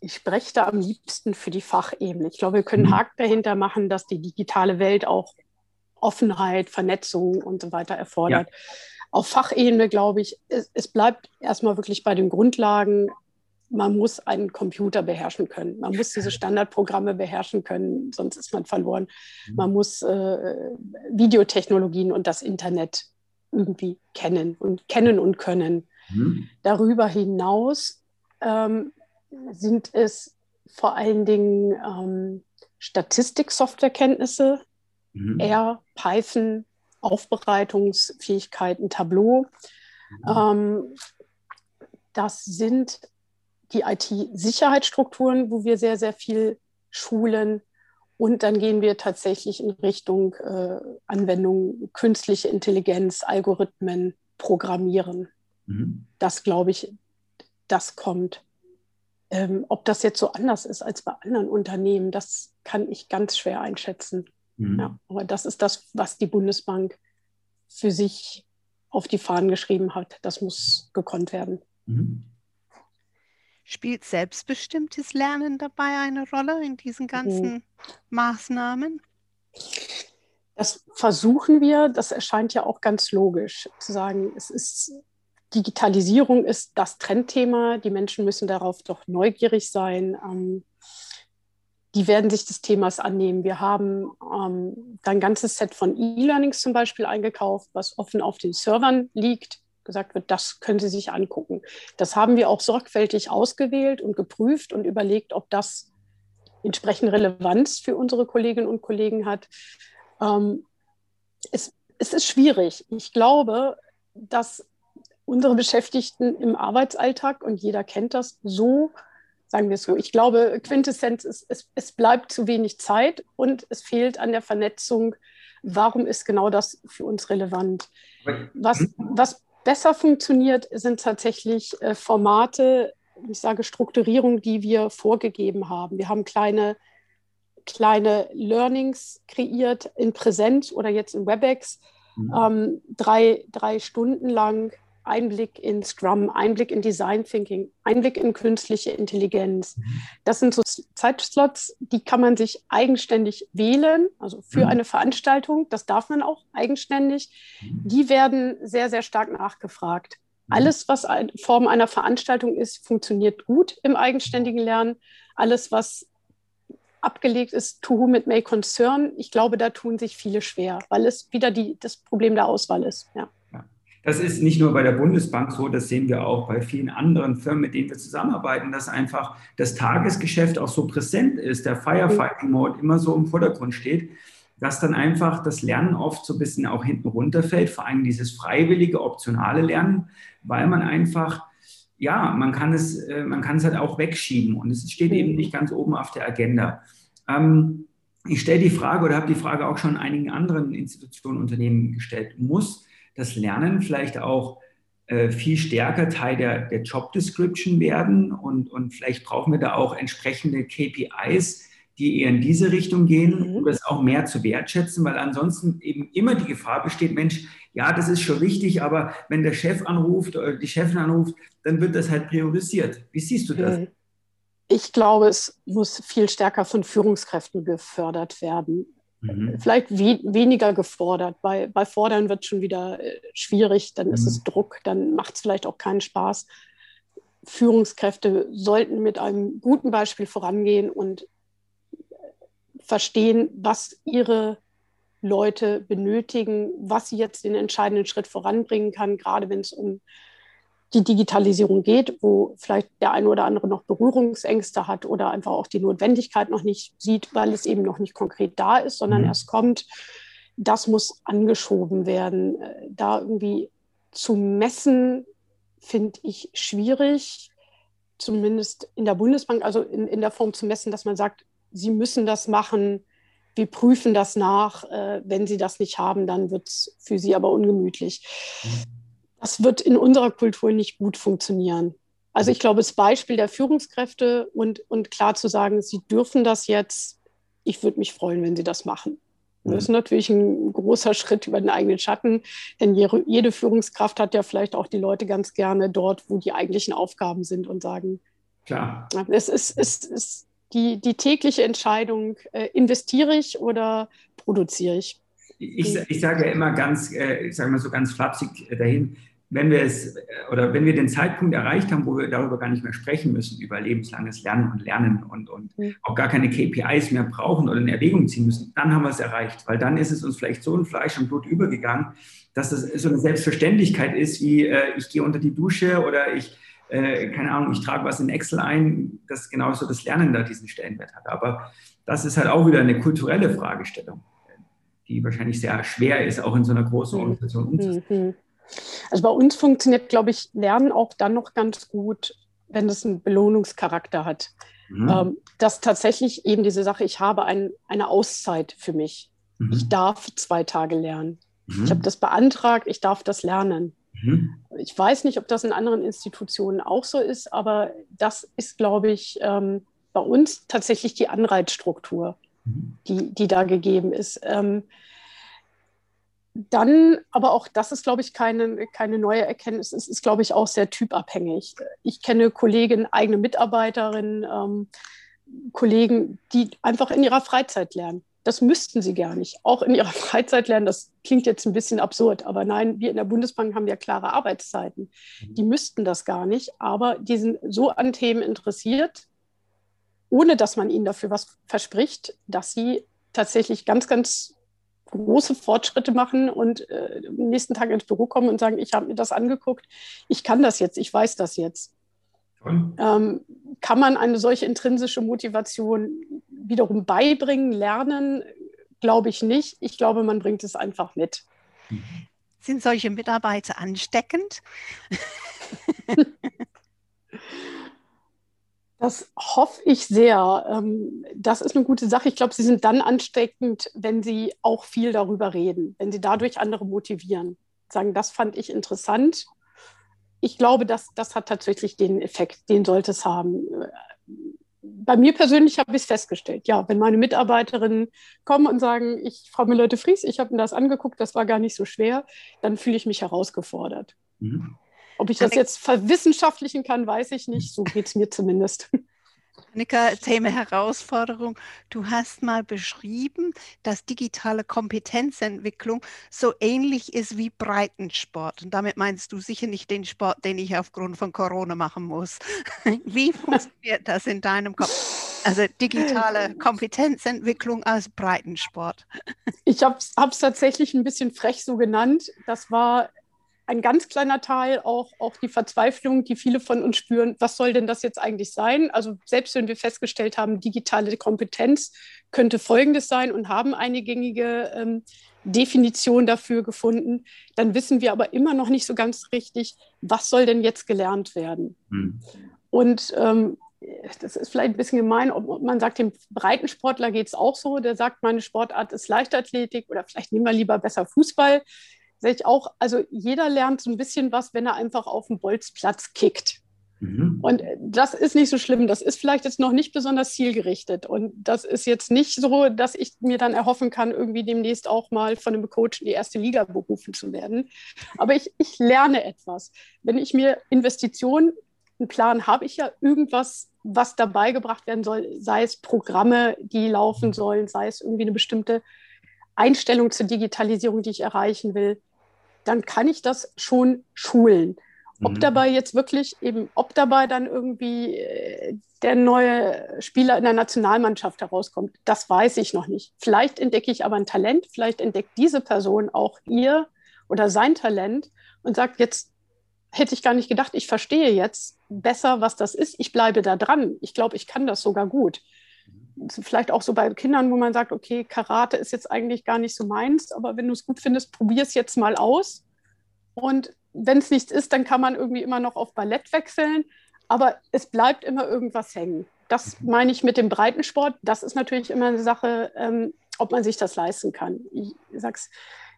ich spreche da am liebsten für die Fachebene. Ich glaube, wir können mhm. Haken dahinter machen, dass die digitale Welt auch Offenheit, Vernetzung und so weiter erfordert. Ja. Auf Fachebene glaube ich, es, es bleibt erstmal wirklich bei den Grundlagen. Man muss einen Computer beherrschen können. Man muss diese Standardprogramme beherrschen können, sonst ist man verloren. Mhm. Man muss äh, Videotechnologien und das Internet irgendwie kennen und kennen und können. Mhm. Darüber hinaus ähm, sind es vor allen Dingen ähm, Statistik-Softwarekenntnisse, mhm. R, Python, Aufbereitungsfähigkeiten, Tableau. Mhm. Ähm, das sind die IT-Sicherheitsstrukturen, wo wir sehr, sehr viel schulen. Und dann gehen wir tatsächlich in Richtung äh, Anwendung künstliche Intelligenz, Algorithmen, Programmieren. Mhm. Das glaube ich, das kommt. Ähm, ob das jetzt so anders ist als bei anderen Unternehmen, das kann ich ganz schwer einschätzen. Mhm. Ja, aber das ist das, was die Bundesbank für sich auf die Fahnen geschrieben hat. Das muss gekonnt werden. Mhm. Spielt selbstbestimmtes Lernen dabei eine Rolle in diesen ganzen mhm. Maßnahmen? Das versuchen wir. Das erscheint ja auch ganz logisch zu sagen, es ist Digitalisierung ist das Trendthema. Die Menschen müssen darauf doch neugierig sein. Ähm, die werden sich des Themas annehmen. Wir haben ähm, ein ganzes Set von E-Learnings zum Beispiel eingekauft, was offen auf den Servern liegt. Gesagt wird, das können Sie sich angucken. Das haben wir auch sorgfältig ausgewählt und geprüft und überlegt, ob das entsprechend Relevanz für unsere Kolleginnen und Kollegen hat. Ähm, es, es ist schwierig. Ich glaube, dass unsere Beschäftigten im Arbeitsalltag, und jeder kennt das, so, sagen wir es so, ich glaube, Quintessenz ist, es, es bleibt zu wenig Zeit und es fehlt an der Vernetzung. Warum ist genau das für uns relevant? Was, was besser funktioniert, sind tatsächlich äh, Formate, ich sage Strukturierung, die wir vorgegeben haben. Wir haben kleine, kleine Learnings kreiert in Präsenz oder jetzt in WebEx, mhm. ähm, drei, drei Stunden lang Einblick in Scrum, Einblick in Design Thinking, Einblick in künstliche Intelligenz. Mhm. Das sind so Zeitslots, die kann man sich eigenständig wählen, also für mhm. eine Veranstaltung. Das darf man auch eigenständig. Mhm. Die werden sehr, sehr stark nachgefragt. Alles, was in Form einer Veranstaltung ist, funktioniert gut im eigenständigen Lernen. Alles, was abgelegt ist, to whom it may concern, ich glaube, da tun sich viele schwer, weil es wieder die, das Problem der Auswahl ist. Ja. Das ist nicht nur bei der Bundesbank so, das sehen wir auch bei vielen anderen Firmen, mit denen wir zusammenarbeiten, dass einfach das Tagesgeschäft auch so präsent ist, der Firefighting-Mode immer so im Vordergrund steht, dass dann einfach das Lernen oft so ein bisschen auch hinten runterfällt, vor allem dieses freiwillige, optionale Lernen, weil man einfach, ja, man kann es, äh, man kann es halt auch wegschieben und es steht eben nicht ganz oben auf der Agenda. Ähm, ich stelle die Frage oder habe die Frage auch schon einigen anderen Institutionen, Unternehmen gestellt. Muss das Lernen vielleicht auch äh, viel stärker Teil der, der Job Description werden und, und vielleicht brauchen wir da auch entsprechende KPIs, die eher in diese Richtung gehen, mhm. um das auch mehr zu wertschätzen, weil ansonsten eben immer die Gefahr besteht, Mensch, ja, das ist schon wichtig, aber wenn der Chef anruft oder die Chefin anruft, dann wird das halt priorisiert. Wie siehst du das? Mhm. Ich glaube, es muss viel stärker von Führungskräften gefördert werden. Mhm. Vielleicht we weniger gefordert. Bei, bei Fordern wird es schon wieder äh, schwierig, dann mhm. ist es Druck, dann macht es vielleicht auch keinen Spaß. Führungskräfte sollten mit einem guten Beispiel vorangehen und verstehen, was ihre Leute benötigen, was sie jetzt den entscheidenden Schritt voranbringen kann, gerade wenn es um die Digitalisierung geht, wo vielleicht der eine oder andere noch Berührungsängste hat oder einfach auch die Notwendigkeit noch nicht sieht, weil es eben noch nicht konkret da ist, sondern mhm. erst kommt, das muss angeschoben werden. Da irgendwie zu messen, finde ich schwierig, zumindest in der Bundesbank, also in, in der Form zu messen, dass man sagt, Sie müssen das machen, wir prüfen das nach. Äh, wenn Sie das nicht haben, dann wird es für Sie aber ungemütlich. Mhm das wird in unserer Kultur nicht gut funktionieren. Also ich glaube, das Beispiel der Führungskräfte und, und klar zu sagen, sie dürfen das jetzt, ich würde mich freuen, wenn sie das machen. Das ist natürlich ein großer Schritt über den eigenen Schatten, denn jede Führungskraft hat ja vielleicht auch die Leute ganz gerne dort, wo die eigentlichen Aufgaben sind und sagen, Klar. es ist, es ist die, die tägliche Entscheidung, äh, investiere ich oder produziere ich? Ich, ich sage ja immer ganz, äh, ich sage mal so ganz flapsig dahin, wenn wir es oder wenn wir den Zeitpunkt erreicht haben, wo wir darüber gar nicht mehr sprechen müssen, über lebenslanges Lernen und Lernen und, und mhm. auch gar keine KPIs mehr brauchen oder in Erwägung ziehen müssen, dann haben wir es erreicht. Weil dann ist es uns vielleicht so in Fleisch und Blut übergegangen, dass das so eine Selbstverständlichkeit ist, wie äh, ich gehe unter die Dusche oder ich, äh, keine Ahnung, ich trage was in Excel ein, dass genauso das Lernen da diesen Stellenwert hat. Aber das ist halt auch wieder eine kulturelle Fragestellung, die wahrscheinlich sehr schwer ist, auch in so einer großen mhm. Organisation umzusetzen. Mhm. Also bei uns funktioniert, glaube ich, Lernen auch dann noch ganz gut, wenn es einen Belohnungscharakter hat. Mhm. Ähm, dass tatsächlich eben diese Sache, ich habe ein, eine Auszeit für mich. Mhm. Ich darf zwei Tage lernen. Mhm. Ich habe das beantragt, ich darf das lernen. Mhm. Ich weiß nicht, ob das in anderen Institutionen auch so ist, aber das ist, glaube ich, ähm, bei uns tatsächlich die Anreizstruktur. Die, die da gegeben ist. Ähm, dann, aber auch das ist, glaube ich, keine, keine neue Erkenntnis. Es ist, glaube ich, auch sehr typabhängig. Ich kenne Kolleginnen, eigene Mitarbeiterinnen, ähm, Kollegen, die einfach in ihrer Freizeit lernen. Das müssten sie gar nicht. Auch in ihrer Freizeit lernen, das klingt jetzt ein bisschen absurd, aber nein, wir in der Bundesbank haben ja klare Arbeitszeiten. Mhm. Die müssten das gar nicht, aber die sind so an Themen interessiert, ohne dass man ihnen dafür was verspricht, dass sie tatsächlich ganz, ganz große Fortschritte machen und äh, am nächsten Tag ins Büro kommen und sagen, ich habe mir das angeguckt, ich kann das jetzt, ich weiß das jetzt. Ähm, kann man eine solche intrinsische Motivation wiederum beibringen, lernen? Glaube ich nicht. Ich glaube, man bringt es einfach mit. Sind solche Mitarbeiter ansteckend? Das hoffe ich sehr. Ähm, das ist eine gute Sache. Ich glaube, sie sind dann ansteckend, wenn sie auch viel darüber reden, wenn sie dadurch andere motivieren. Sagen, das fand ich interessant. Ich glaube, das, das hat tatsächlich den Effekt, den sollte es haben. Bei mir persönlich habe ich es festgestellt. Ja, wenn meine Mitarbeiterinnen kommen und sagen, ich, Frau Müller-de-Vries, ich habe mir das angeguckt, das war gar nicht so schwer, dann fühle ich mich herausgefordert. Mhm. Ob ich das jetzt verwissenschaftlichen kann, weiß ich nicht. So geht es mir zumindest. Annika, Thema Herausforderung. Du hast mal beschrieben, dass digitale Kompetenzentwicklung so ähnlich ist wie Breitensport. Und damit meinst du sicher nicht den Sport, den ich aufgrund von Corona machen muss. Wie funktioniert das in deinem Kopf? Also digitale Kompetenzentwicklung als Breitensport. Ich habe es tatsächlich ein bisschen frech so genannt. Das war ein ganz kleiner Teil auch, auch die Verzweiflung, die viele von uns spüren, was soll denn das jetzt eigentlich sein? Also selbst wenn wir festgestellt haben, digitale Kompetenz könnte Folgendes sein und haben eine gängige ähm, Definition dafür gefunden, dann wissen wir aber immer noch nicht so ganz richtig, was soll denn jetzt gelernt werden? Hm. Und ähm, das ist vielleicht ein bisschen gemein, ob man sagt, dem Breitensportler geht es auch so, der sagt, meine Sportart ist Leichtathletik oder vielleicht nehmen wir lieber besser Fußball sehe ich auch, also jeder lernt so ein bisschen was, wenn er einfach auf dem Bolzplatz kickt. Mhm. Und das ist nicht so schlimm. Das ist vielleicht jetzt noch nicht besonders zielgerichtet. Und das ist jetzt nicht so, dass ich mir dann erhoffen kann, irgendwie demnächst auch mal von einem Coach in die erste Liga berufen zu werden. Aber ich, ich lerne etwas. Wenn ich mir Investitionen, einen Plan habe ich ja irgendwas, was dabei gebracht werden soll, sei es Programme, die laufen sollen, sei es irgendwie eine bestimmte Einstellung zur Digitalisierung, die ich erreichen will dann kann ich das schon schulen. Ob mhm. dabei jetzt wirklich eben, ob dabei dann irgendwie äh, der neue Spieler in der Nationalmannschaft herauskommt, das weiß ich noch nicht. Vielleicht entdecke ich aber ein Talent, vielleicht entdeckt diese Person auch ihr oder sein Talent und sagt, jetzt hätte ich gar nicht gedacht, ich verstehe jetzt besser, was das ist. Ich bleibe da dran. Ich glaube, ich kann das sogar gut vielleicht auch so bei Kindern, wo man sagt, okay, Karate ist jetzt eigentlich gar nicht so meins, aber wenn du es gut findest, probier es jetzt mal aus. Und wenn es nichts ist, dann kann man irgendwie immer noch auf Ballett wechseln, aber es bleibt immer irgendwas hängen. Das meine ich mit dem Breitensport. Das ist natürlich immer eine Sache, ähm, ob man sich das leisten kann. Ich sag's,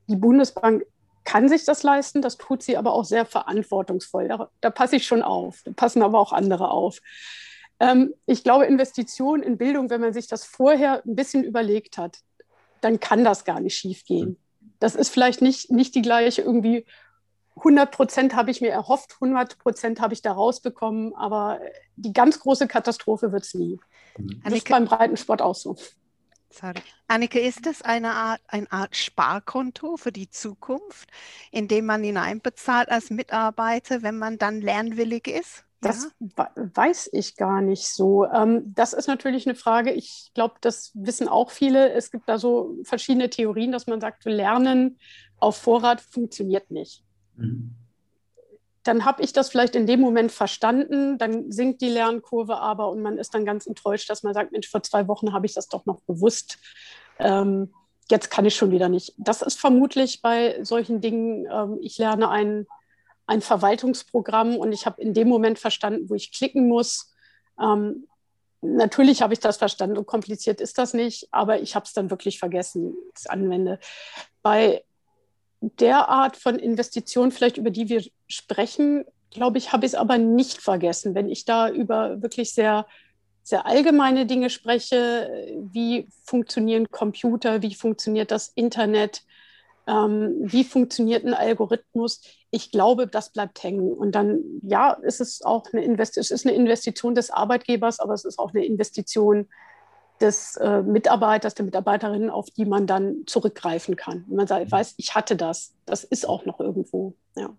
die Bundesbank kann sich das leisten, das tut sie aber auch sehr verantwortungsvoll. Da, da passe ich schon auf, da passen aber auch andere auf. Ähm, ich glaube, Investitionen in Bildung, wenn man sich das vorher ein bisschen überlegt hat, dann kann das gar nicht schief gehen. Das ist vielleicht nicht, nicht die gleiche irgendwie 100 Prozent habe ich mir erhofft, 100 Prozent habe ich da rausbekommen, aber die ganz große Katastrophe wird es nie. Mhm. Das ist beim Breitensport auch so. Sorry. Annike, ist das eine Art, eine Art Sparkonto für die Zukunft, in dem man hineinbezahlt als Mitarbeiter, wenn man dann lernwillig ist? Das ja. weiß ich gar nicht so. Ähm, das ist natürlich eine Frage. Ich glaube, das wissen auch viele. Es gibt da so verschiedene Theorien, dass man sagt, Lernen auf Vorrat funktioniert nicht. Mhm. Dann habe ich das vielleicht in dem Moment verstanden, dann sinkt die Lernkurve aber und man ist dann ganz enttäuscht, dass man sagt, Mensch, vor zwei Wochen habe ich das doch noch gewusst. Ähm, jetzt kann ich schon wieder nicht. Das ist vermutlich bei solchen Dingen, ähm, ich lerne einen ein Verwaltungsprogramm und ich habe in dem Moment verstanden, wo ich klicken muss. Ähm, natürlich habe ich das verstanden, so kompliziert ist das nicht, aber ich habe es dann wirklich vergessen, das anwende. Bei der Art von Investition, vielleicht über die wir sprechen, glaube ich, habe ich es aber nicht vergessen. Wenn ich da über wirklich sehr, sehr allgemeine Dinge spreche, wie funktionieren Computer, wie funktioniert das Internet, ähm, wie funktioniert ein Algorithmus, ich glaube, das bleibt hängen. Und dann, ja, ist es auch eine, Invest es ist eine Investition des Arbeitgebers, aber es ist auch eine Investition des äh, Mitarbeiters, der Mitarbeiterin, auf die man dann zurückgreifen kann. Wenn man sagt, weiß, ich hatte das, das ist auch noch irgendwo. Ja.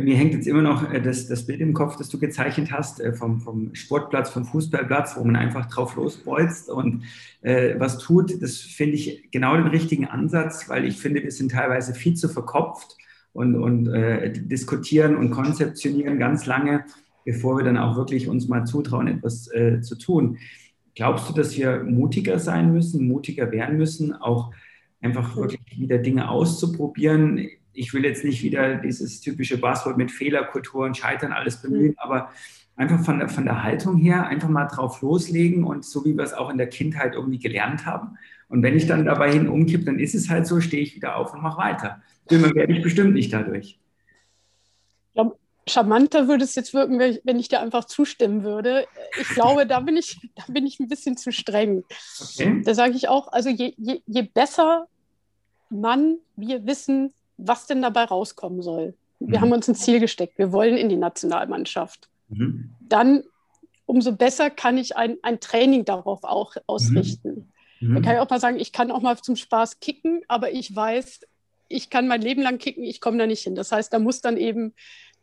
Mir hängt jetzt immer noch äh, das, das Bild im Kopf, das du gezeichnet hast, äh, vom, vom Sportplatz, vom Fußballplatz, wo man einfach drauf losbolzt und äh, was tut. Das finde ich genau den richtigen Ansatz, weil ich finde, wir sind teilweise viel zu verkopft und, und äh, diskutieren und konzeptionieren ganz lange, bevor wir dann auch wirklich uns mal zutrauen, etwas äh, zu tun. Glaubst du, dass wir mutiger sein müssen, mutiger werden müssen, auch einfach wirklich wieder Dinge auszuprobieren? Ich will jetzt nicht wieder dieses typische Buzzword mit Fehlerkultur und Scheitern alles bemühen, aber einfach von der, von der Haltung her einfach mal drauf loslegen und so wie wir es auch in der Kindheit irgendwie gelernt haben. Und wenn ich dann dabei hin umkippe, dann ist es halt so, stehe ich wieder auf und mache weiter. Dümmer werde ich bestimmt nicht dadurch. Ich glaube, charmanter würde es jetzt wirken, wenn ich dir einfach zustimmen würde. Ich glaube, da bin ich, da bin ich ein bisschen zu streng. Okay. Da sage ich auch, also je, je, je besser man, wir wissen, was denn dabei rauskommen soll. Wir mhm. haben uns ein Ziel gesteckt, wir wollen in die Nationalmannschaft. Mhm. Dann umso besser kann ich ein, ein Training darauf auch ausrichten. Mhm. Da kann ich auch mal sagen, ich kann auch mal zum Spaß kicken, aber ich weiß, ich kann mein Leben lang kicken, ich komme da nicht hin. Das heißt, da muss dann eben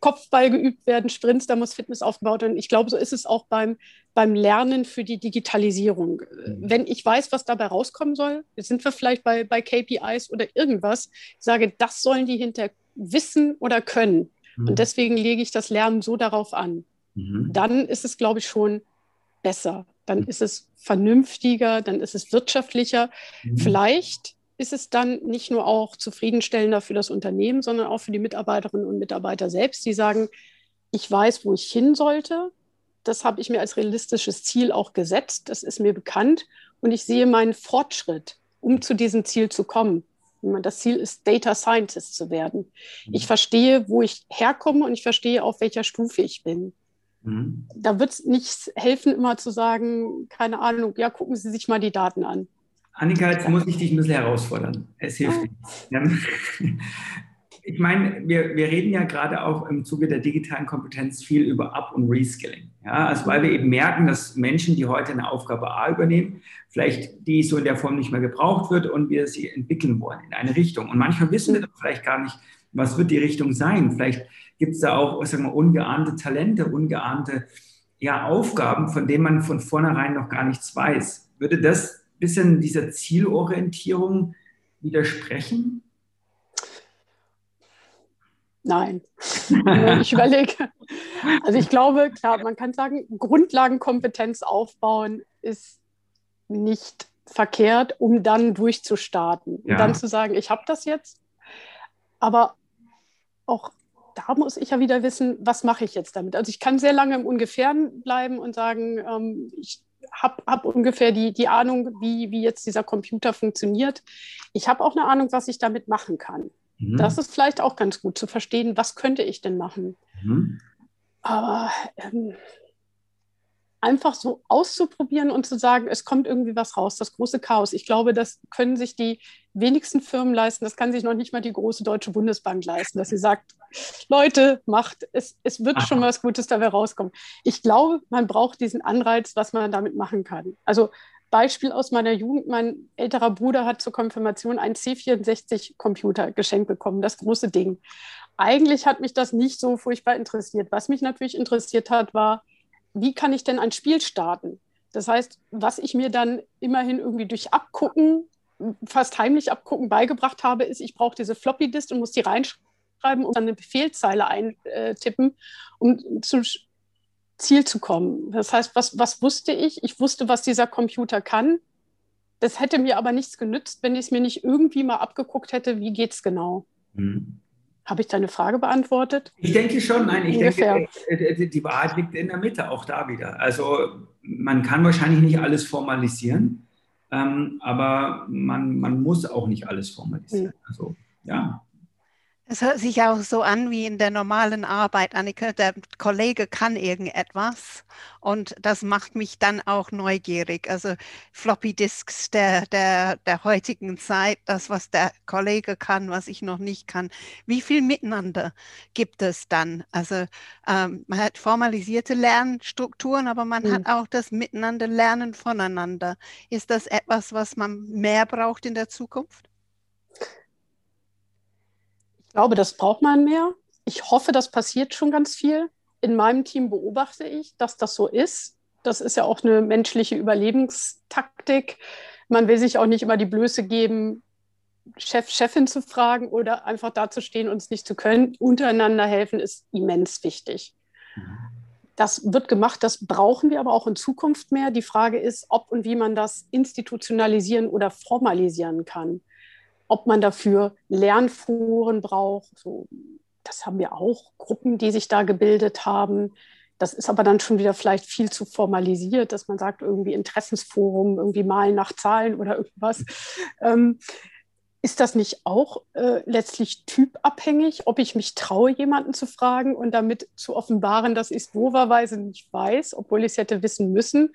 Kopfball geübt werden, Sprints, da muss Fitness aufgebaut werden. Ich glaube, so ist es auch beim, beim Lernen für die Digitalisierung. Mhm. Wenn ich weiß, was dabei rauskommen soll, sind wir vielleicht bei, bei KPIs oder irgendwas, ich sage, das sollen die hinter wissen oder können. Mhm. Und deswegen lege ich das Lernen so darauf an. Mhm. Dann ist es, glaube ich, schon besser. Dann mhm. ist es vernünftiger, dann ist es wirtschaftlicher. Mhm. Vielleicht ist es dann nicht nur auch zufriedenstellender für das Unternehmen, sondern auch für die Mitarbeiterinnen und Mitarbeiter selbst, die sagen, ich weiß, wo ich hin sollte. Das habe ich mir als realistisches Ziel auch gesetzt. Das ist mir bekannt. Und ich sehe meinen Fortschritt, um zu diesem Ziel zu kommen. Das Ziel ist, Data Scientist zu werden. Ich mhm. verstehe, wo ich herkomme und ich verstehe, auf welcher Stufe ich bin. Mhm. Da wird es nicht helfen, immer zu sagen, keine Ahnung, ja, gucken Sie sich mal die Daten an. Annika, jetzt muss ich dich ein bisschen herausfordern. Es hilft nicht. Ich meine, wir, wir reden ja gerade auch im Zuge der digitalen Kompetenz viel über Up- und Reskilling. Ja, also weil wir eben merken, dass Menschen, die heute eine Aufgabe A übernehmen, vielleicht die so in der Form nicht mehr gebraucht wird und wir sie entwickeln wollen in eine Richtung. Und manchmal wissen wir doch vielleicht gar nicht, was wird die Richtung sein. Vielleicht gibt es da auch, sagen wir, ungeahnte Talente, ungeahnte ja, Aufgaben, von denen man von vornherein noch gar nichts weiß. Würde das bisschen dieser Zielorientierung widersprechen? Nein, ich überlege. Also ich glaube, klar, man kann sagen, Grundlagenkompetenz aufbauen ist nicht verkehrt, um dann durchzustarten. Ja. Und dann zu sagen, ich habe das jetzt. Aber auch da muss ich ja wieder wissen, was mache ich jetzt damit? Also ich kann sehr lange im Ungefähren bleiben und sagen, ähm, ich habe hab ungefähr die, die Ahnung, wie, wie jetzt dieser Computer funktioniert. Ich habe auch eine Ahnung, was ich damit machen kann. Mhm. Das ist vielleicht auch ganz gut zu verstehen, was könnte ich denn machen. Mhm. Aber ähm, einfach so auszuprobieren und zu sagen, es kommt irgendwie was raus, das große Chaos. Ich glaube, das können sich die wenigsten Firmen leisten. Das kann sich noch nicht mal die große Deutsche Bundesbank leisten, dass sie sagt, Leute, macht, es, es wird Aha. schon was Gutes dabei rauskommen. Ich glaube, man braucht diesen Anreiz, was man damit machen kann. Also Beispiel aus meiner Jugend, mein älterer Bruder hat zur Konfirmation einen C64-Computer geschenkt bekommen, das große Ding. Eigentlich hat mich das nicht so furchtbar interessiert. Was mich natürlich interessiert hat, war, wie kann ich denn ein Spiel starten? Das heißt, was ich mir dann immerhin irgendwie durch Abgucken, fast heimlich Abgucken beigebracht habe, ist, ich brauche diese Floppy Disk und muss die reinschreiben und dann eine Befehlzeile eintippen, um zum Ziel zu kommen. Das heißt, was, was wusste ich? Ich wusste, was dieser Computer kann. Das hätte mir aber nichts genützt, wenn ich es mir nicht irgendwie mal abgeguckt hätte, wie geht es genau. Mhm. Habe ich deine Frage beantwortet? Ich denke schon, nein, ich Ungefähr. denke, äh, äh, die Wahrheit liegt in der Mitte, auch da wieder. Also man kann wahrscheinlich nicht alles formalisieren, ähm, aber man, man muss auch nicht alles formalisieren. Mhm. Also ja, es hört sich auch so an wie in der normalen Arbeit, Annika. Der Kollege kann irgendetwas und das macht mich dann auch neugierig. Also Floppy Disks der, der, der heutigen Zeit, das, was der Kollege kann, was ich noch nicht kann. Wie viel Miteinander gibt es dann? Also ähm, man hat formalisierte Lernstrukturen, aber man mhm. hat auch das Miteinander Lernen voneinander. Ist das etwas, was man mehr braucht in der Zukunft? Glaube, das braucht man mehr. Ich hoffe, das passiert schon ganz viel. In meinem Team beobachte ich, dass das so ist. Das ist ja auch eine menschliche Überlebenstaktik. Man will sich auch nicht immer die Blöße geben, Chef, Chefin zu fragen oder einfach dazustehen und es nicht zu können. Untereinander helfen ist immens wichtig. Das wird gemacht, das brauchen wir aber auch in Zukunft mehr. Die Frage ist, ob und wie man das institutionalisieren oder formalisieren kann ob man dafür Lernforen braucht. So, das haben wir auch, Gruppen, die sich da gebildet haben. Das ist aber dann schon wieder vielleicht viel zu formalisiert, dass man sagt, irgendwie Interessensforum, irgendwie malen nach Zahlen oder irgendwas. Ähm, ist das nicht auch äh, letztlich typabhängig, ob ich mich traue, jemanden zu fragen und damit zu offenbaren, dass ich es doverweise nicht weiß, obwohl ich es hätte wissen müssen?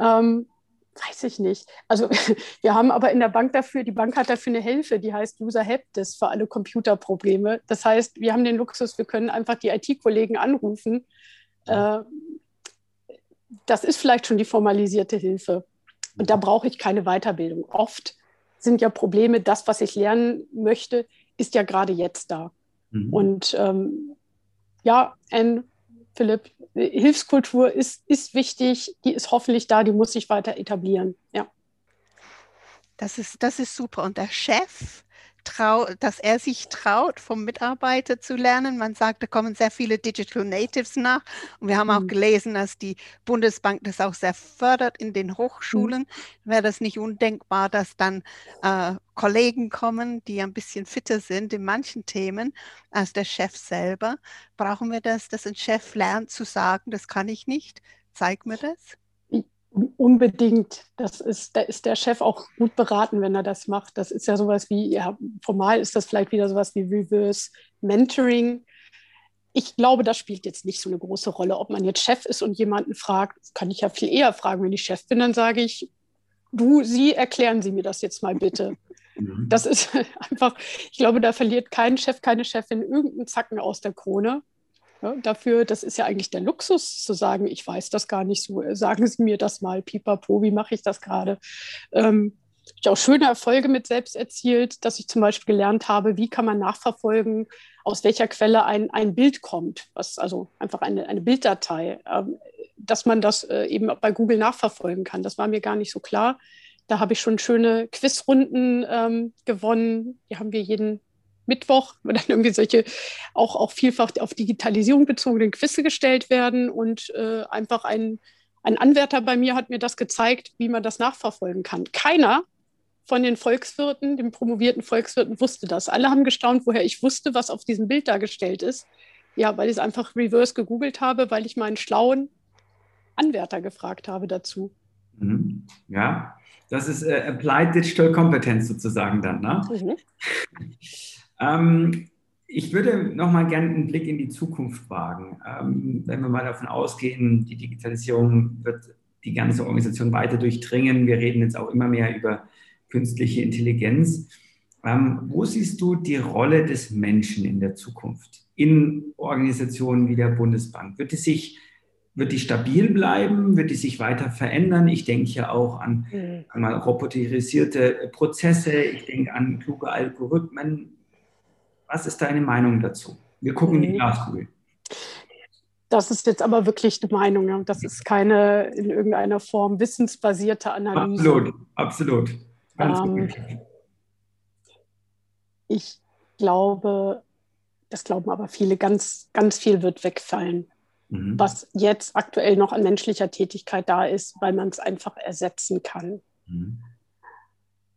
Ähm, Weiß ich nicht. Also wir haben aber in der Bank dafür, die Bank hat dafür eine Hilfe, die heißt User Helpdesk für alle Computerprobleme. Das heißt, wir haben den Luxus, wir können einfach die IT-Kollegen anrufen. Äh, das ist vielleicht schon die formalisierte Hilfe. Und da brauche ich keine Weiterbildung. Oft sind ja Probleme, das, was ich lernen möchte, ist ja gerade jetzt da. Mhm. Und ähm, ja, ein Philipp, Hilfskultur ist, ist wichtig, die ist hoffentlich da, die muss sich weiter etablieren. Ja. Das ist, das ist super. Und der Chef, trau, dass er sich traut, vom Mitarbeiter zu lernen. Man sagt, da kommen sehr viele Digital Natives nach. Und wir haben auch mhm. gelesen, dass die Bundesbank das auch sehr fördert in den Hochschulen. Mhm. Wäre das nicht undenkbar, dass dann äh, Kollegen kommen, die ein bisschen fitter sind in manchen Themen als der Chef selber? Brauchen wir das, dass ein Chef lernt zu sagen, das kann ich nicht? Zeig mir das. Unbedingt. Das ist, da ist der Chef auch gut beraten, wenn er das macht. Das ist ja sowas wie, ja, formal ist das vielleicht wieder sowas wie Reverse Mentoring. Ich glaube, das spielt jetzt nicht so eine große Rolle. Ob man jetzt Chef ist und jemanden fragt, kann ich ja viel eher fragen. Wenn ich Chef bin, dann sage ich, du, Sie, erklären Sie mir das jetzt mal bitte. Das ist einfach, ich glaube, da verliert kein Chef, keine Chefin irgendeinen Zacken aus der Krone. Ja, dafür, das ist ja eigentlich der Luxus zu sagen, ich weiß das gar nicht so, sagen Sie mir das mal, pipapo, wie mache ich das gerade? Ähm, ich habe auch schöne Erfolge mit selbst erzielt, dass ich zum Beispiel gelernt habe, wie kann man nachverfolgen, aus welcher Quelle ein, ein Bild kommt, was also einfach eine, eine Bilddatei, ähm, dass man das äh, eben bei Google nachverfolgen kann. Das war mir gar nicht so klar. Da habe ich schon schöne Quizrunden ähm, gewonnen. Die haben wir jeden Mittwoch, wo dann irgendwie solche auch, auch vielfach auf Digitalisierung bezogenen Quizze gestellt werden. Und äh, einfach ein, ein Anwärter bei mir hat mir das gezeigt, wie man das nachverfolgen kann. Keiner von den Volkswirten, den promovierten Volkswirten, wusste das. Alle haben gestaunt, woher ich wusste, was auf diesem Bild dargestellt ist. Ja, weil ich es einfach reverse gegoogelt habe, weil ich meinen schlauen Anwärter gefragt habe dazu. Mhm. Ja, das ist äh, Applied Digital Competence sozusagen dann, ne? Mhm. Ähm, ich würde noch mal gerne einen Blick in die Zukunft wagen. Ähm, wenn wir mal davon ausgehen, die Digitalisierung wird die ganze Organisation weiter durchdringen. Wir reden jetzt auch immer mehr über künstliche Intelligenz. Ähm, wo siehst du die Rolle des Menschen in der Zukunft in Organisationen wie der Bundesbank? Wird die sich wird die stabil bleiben? Wird die sich weiter verändern? Ich denke ja auch an, mhm. an mal roboterisierte Prozesse. Ich denke an kluge Algorithmen. Was ist deine Meinung dazu? Wir gucken in die mhm. Glaskugel. Das ist jetzt aber wirklich die Meinung. Das ist keine in irgendeiner Form wissensbasierte Analyse. Absolut, absolut. Ähm, ich glaube, das glauben aber viele, ganz, ganz viel wird wegfallen, mhm. was jetzt aktuell noch an menschlicher Tätigkeit da ist, weil man es einfach ersetzen kann. Mhm.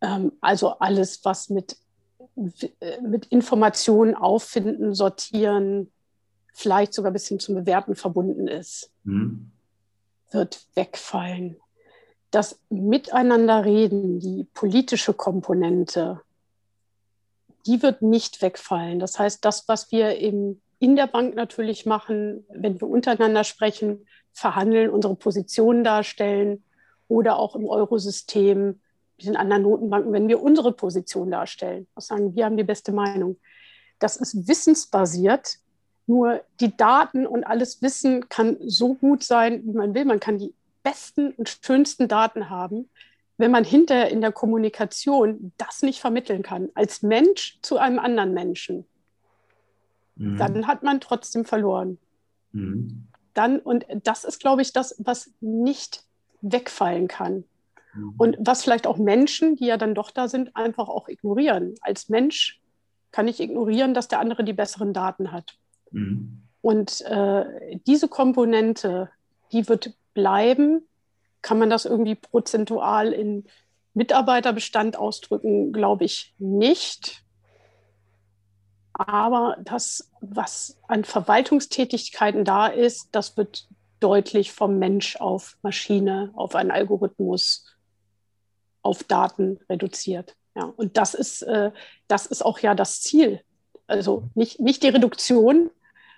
Ähm, also alles, was mit mit Informationen auffinden, sortieren, vielleicht sogar bis hin zum Bewerten verbunden ist, mhm. wird wegfallen. Das Miteinanderreden, die politische Komponente, die wird nicht wegfallen. Das heißt, das, was wir im, in der Bank natürlich machen, wenn wir untereinander sprechen, verhandeln, unsere Positionen darstellen oder auch im Eurosystem, den anderen Notenbanken, wenn wir unsere Position darstellen, auch sagen, wir haben die beste Meinung. Das ist wissensbasiert. Nur die Daten und alles Wissen kann so gut sein, wie man will. Man kann die besten und schönsten Daten haben. Wenn man hinterher in der Kommunikation das nicht vermitteln kann, als Mensch zu einem anderen Menschen, mhm. dann hat man trotzdem verloren. Mhm. Dann, und das ist, glaube ich, das, was nicht wegfallen kann. Mhm. Und was vielleicht auch Menschen, die ja dann doch da sind, einfach auch ignorieren. Als Mensch kann ich ignorieren, dass der andere die besseren Daten hat. Mhm. Und äh, diese Komponente, die wird bleiben. Kann man das irgendwie prozentual in Mitarbeiterbestand ausdrücken? Glaube ich nicht. Aber das, was an Verwaltungstätigkeiten da ist, das wird deutlich vom Mensch auf Maschine, auf einen Algorithmus, auf Daten reduziert. Ja, und das ist, äh, das ist auch ja das Ziel. Also nicht, nicht die Reduktion,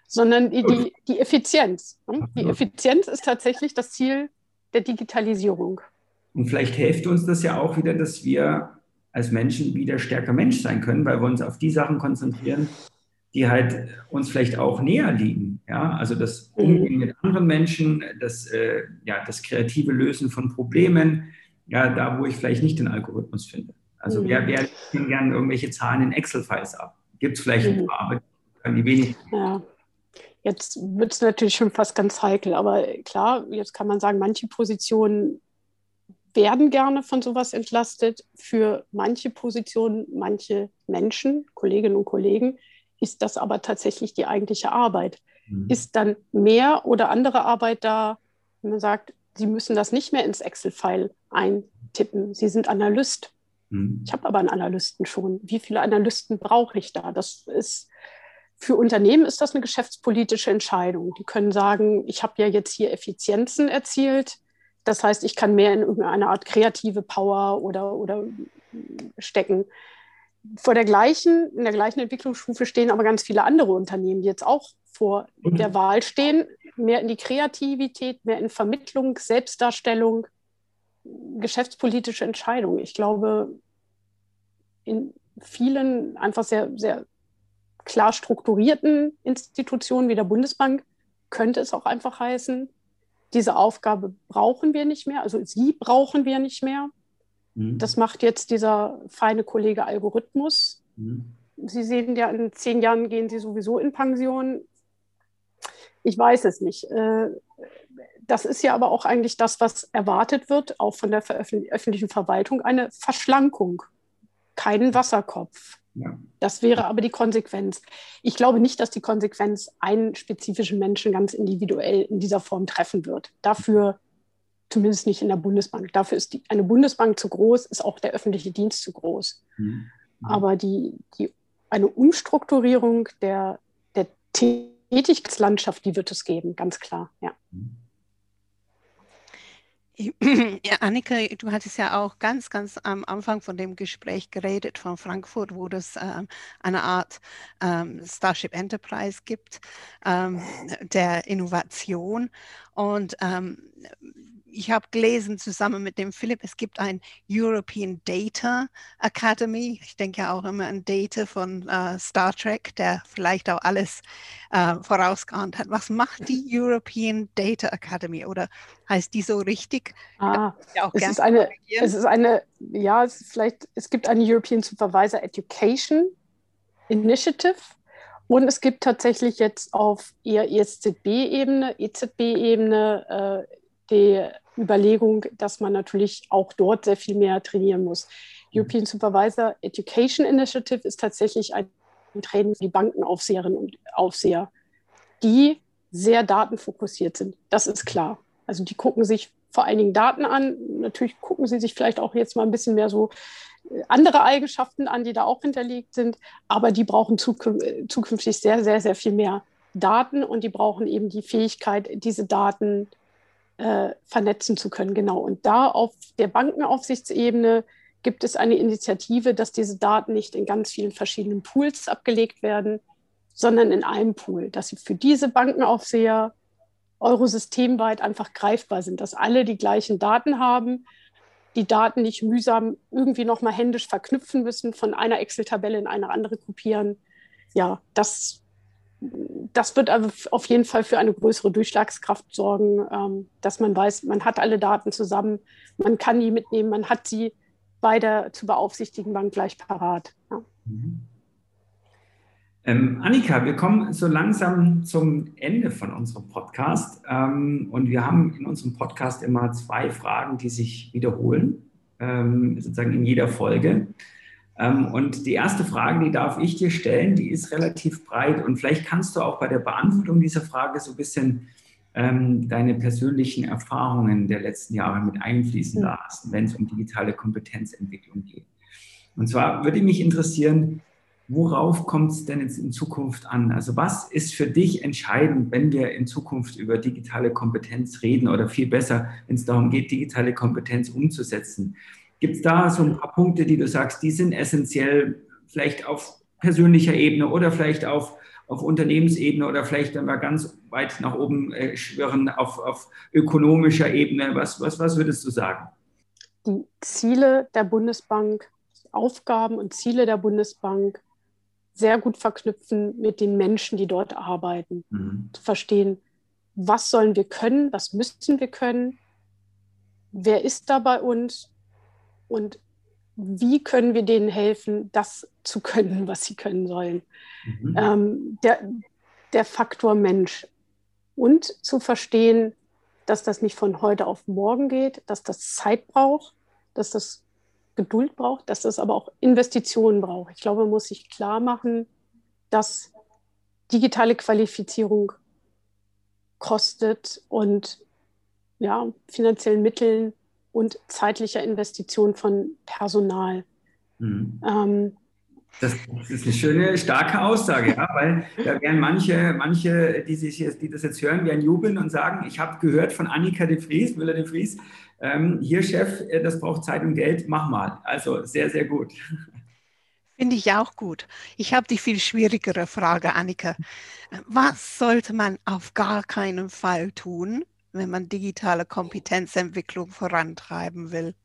sondern die, die, Effizienz. Ne? Die Effizienz ist tatsächlich das Ziel der Digitalisierung. Und vielleicht hilft uns das ja auch wieder, dass wir als Menschen wieder stärker Mensch sein können, weil wir uns auf die Sachen konzentrieren, die halt uns vielleicht auch näher liegen. Ja, also das Umgehen mit anderen Menschen, das, äh, ja, das kreative Lösen von Problemen, ja, da wo ich vielleicht nicht den Algorithmus finde. Also mhm. wer, wer gerne irgendwelche Zahlen in Excel-Files ab? Gibt es vielleicht mhm. ein paar, aber die wenig. Ja. Jetzt wird es natürlich schon fast ganz heikel, aber klar, jetzt kann man sagen, manche Positionen werden gerne von sowas entlastet. Für manche Positionen, manche Menschen, Kolleginnen und Kollegen, ist das aber tatsächlich die eigentliche Arbeit. Mhm. Ist dann mehr oder andere Arbeit da, wenn man sagt, Sie müssen das nicht mehr ins Excel-File eintippen. Sie sind Analyst. Mhm. Ich habe aber einen Analysten schon. Wie viele Analysten brauche ich da? Das ist für Unternehmen ist das eine geschäftspolitische Entscheidung. Die können sagen, ich habe ja jetzt hier Effizienzen erzielt. Das heißt, ich kann mehr in irgendeine Art kreative Power oder, oder stecken. Vor der gleichen, in der gleichen Entwicklungsstufe stehen aber ganz viele andere Unternehmen, die jetzt auch vor der Wahl stehen, mehr in die Kreativität, mehr in Vermittlung, Selbstdarstellung, geschäftspolitische Entscheidungen. Ich glaube, in vielen einfach sehr, sehr klar strukturierten Institutionen wie der Bundesbank könnte es auch einfach heißen, diese Aufgabe brauchen wir nicht mehr, also sie brauchen wir nicht mehr. Mhm. Das macht jetzt dieser feine Kollege Algorithmus. Mhm. Sie sehen ja, in zehn Jahren gehen Sie sowieso in Pension. Ich weiß es nicht. Äh, das ist ja aber auch eigentlich das, was erwartet wird, auch von der öffentlichen Verwaltung, eine Verschlankung. Keinen Wasserkopf. Ja. Das wäre aber die Konsequenz. Ich glaube nicht, dass die Konsequenz einen spezifischen Menschen ganz individuell in dieser Form treffen wird. Dafür, zumindest nicht in der Bundesbank, dafür ist die, eine Bundesbank zu groß, ist auch der öffentliche Dienst zu groß. Mhm. Aber die, die, eine Umstrukturierung der, der Tätigkeitslandschaft, die wird es geben, ganz klar. Ja. Ja, Annika, du hattest ja auch ganz, ganz am Anfang von dem Gespräch geredet von Frankfurt, wo es ähm, eine Art ähm, Starship Enterprise gibt, ähm, der Innovation. Und ähm, ich habe gelesen zusammen mit dem Philipp, es gibt ein European Data Academy. Ich denke ja auch immer an Data von äh, Star Trek, der vielleicht auch alles äh, vorausgeahnt hat. Was macht die European Data Academy oder heißt die so richtig? Ah, es, ist eine, es ist eine, ja, es ist vielleicht, es gibt eine European Supervisor Education Initiative. Und es gibt tatsächlich jetzt auf eher ESZB-Ebene, EZB-Ebene äh, die Überlegung, dass man natürlich auch dort sehr viel mehr trainieren muss. European Supervisor Education Initiative ist tatsächlich ein Training für die Bankenaufseherinnen und Aufseher, die sehr datenfokussiert sind. Das ist klar. Also die gucken sich vor allen Dingen Daten an. Natürlich gucken sie sich vielleicht auch jetzt mal ein bisschen mehr so äh, andere Eigenschaften an, die da auch hinterlegt sind. Aber die brauchen zukünftig sehr, sehr, sehr viel mehr Daten und die brauchen eben die Fähigkeit, diese Daten äh, vernetzen zu können. Genau. Und da auf der Bankenaufsichtsebene gibt es eine Initiative, dass diese Daten nicht in ganz vielen verschiedenen Pools abgelegt werden, sondern in einem Pool, dass sie für diese Bankenaufseher eurosystemweit einfach greifbar sind, dass alle die gleichen Daten haben, die Daten nicht mühsam irgendwie nochmal händisch verknüpfen müssen, von einer Excel-Tabelle in eine andere kopieren. Ja, das, das wird auf jeden Fall für eine größere Durchschlagskraft sorgen, ähm, dass man weiß, man hat alle Daten zusammen, man kann die mitnehmen, man hat sie bei der zu beaufsichtigen Bank gleich parat. Ja. Mhm. Ähm, Annika, wir kommen so langsam zum Ende von unserem Podcast ähm, und wir haben in unserem Podcast immer zwei Fragen, die sich wiederholen, ähm, sozusagen in jeder Folge. Ähm, und die erste Frage, die darf ich dir stellen, die ist relativ breit und vielleicht kannst du auch bei der Beantwortung dieser Frage so ein bisschen ähm, deine persönlichen Erfahrungen der letzten Jahre mit einfließen lassen, wenn es um digitale Kompetenzentwicklung geht. Und zwar würde mich interessieren, worauf kommt es denn jetzt in Zukunft an? Also was ist für dich entscheidend, wenn wir in Zukunft über digitale Kompetenz reden oder viel besser, wenn es darum geht, digitale Kompetenz umzusetzen? Gibt es da so ein paar Punkte, die du sagst, die sind essentiell, vielleicht auf persönlicher Ebene oder vielleicht auf auf Unternehmensebene oder vielleicht, wenn wir ganz weit nach oben äh, schwirren, auf, auf ökonomischer Ebene? Was, was, was würdest du sagen? Die Ziele der Bundesbank, Aufgaben und Ziele der Bundesbank sehr gut verknüpfen mit den Menschen, die dort arbeiten. Mhm. Zu verstehen, was sollen wir können, was müssen wir können, wer ist da bei uns und wie können wir denen helfen, das zu können, was sie können sollen. Mhm. Ähm, der, der Faktor Mensch. Und zu verstehen, dass das nicht von heute auf morgen geht, dass das Zeit braucht, dass das Geduld braucht, dass das aber auch Investitionen braucht. Ich glaube, man muss sich klar machen, dass digitale Qualifizierung kostet und ja, finanziellen Mitteln und zeitlicher Investition von Personal. Mhm. Ähm, das ist eine schöne, starke Aussage, ja, weil da werden manche, manche die, sich jetzt, die das jetzt hören, werden jubeln und sagen, ich habe gehört von Annika de Vries, Müller de Vries, ähm, hier Chef, äh, das braucht Zeit und Geld, mach mal. Also sehr, sehr gut. Finde ich auch gut. Ich habe die viel schwierigere Frage, Annika. Was sollte man auf gar keinen Fall tun, wenn man digitale Kompetenzentwicklung vorantreiben will?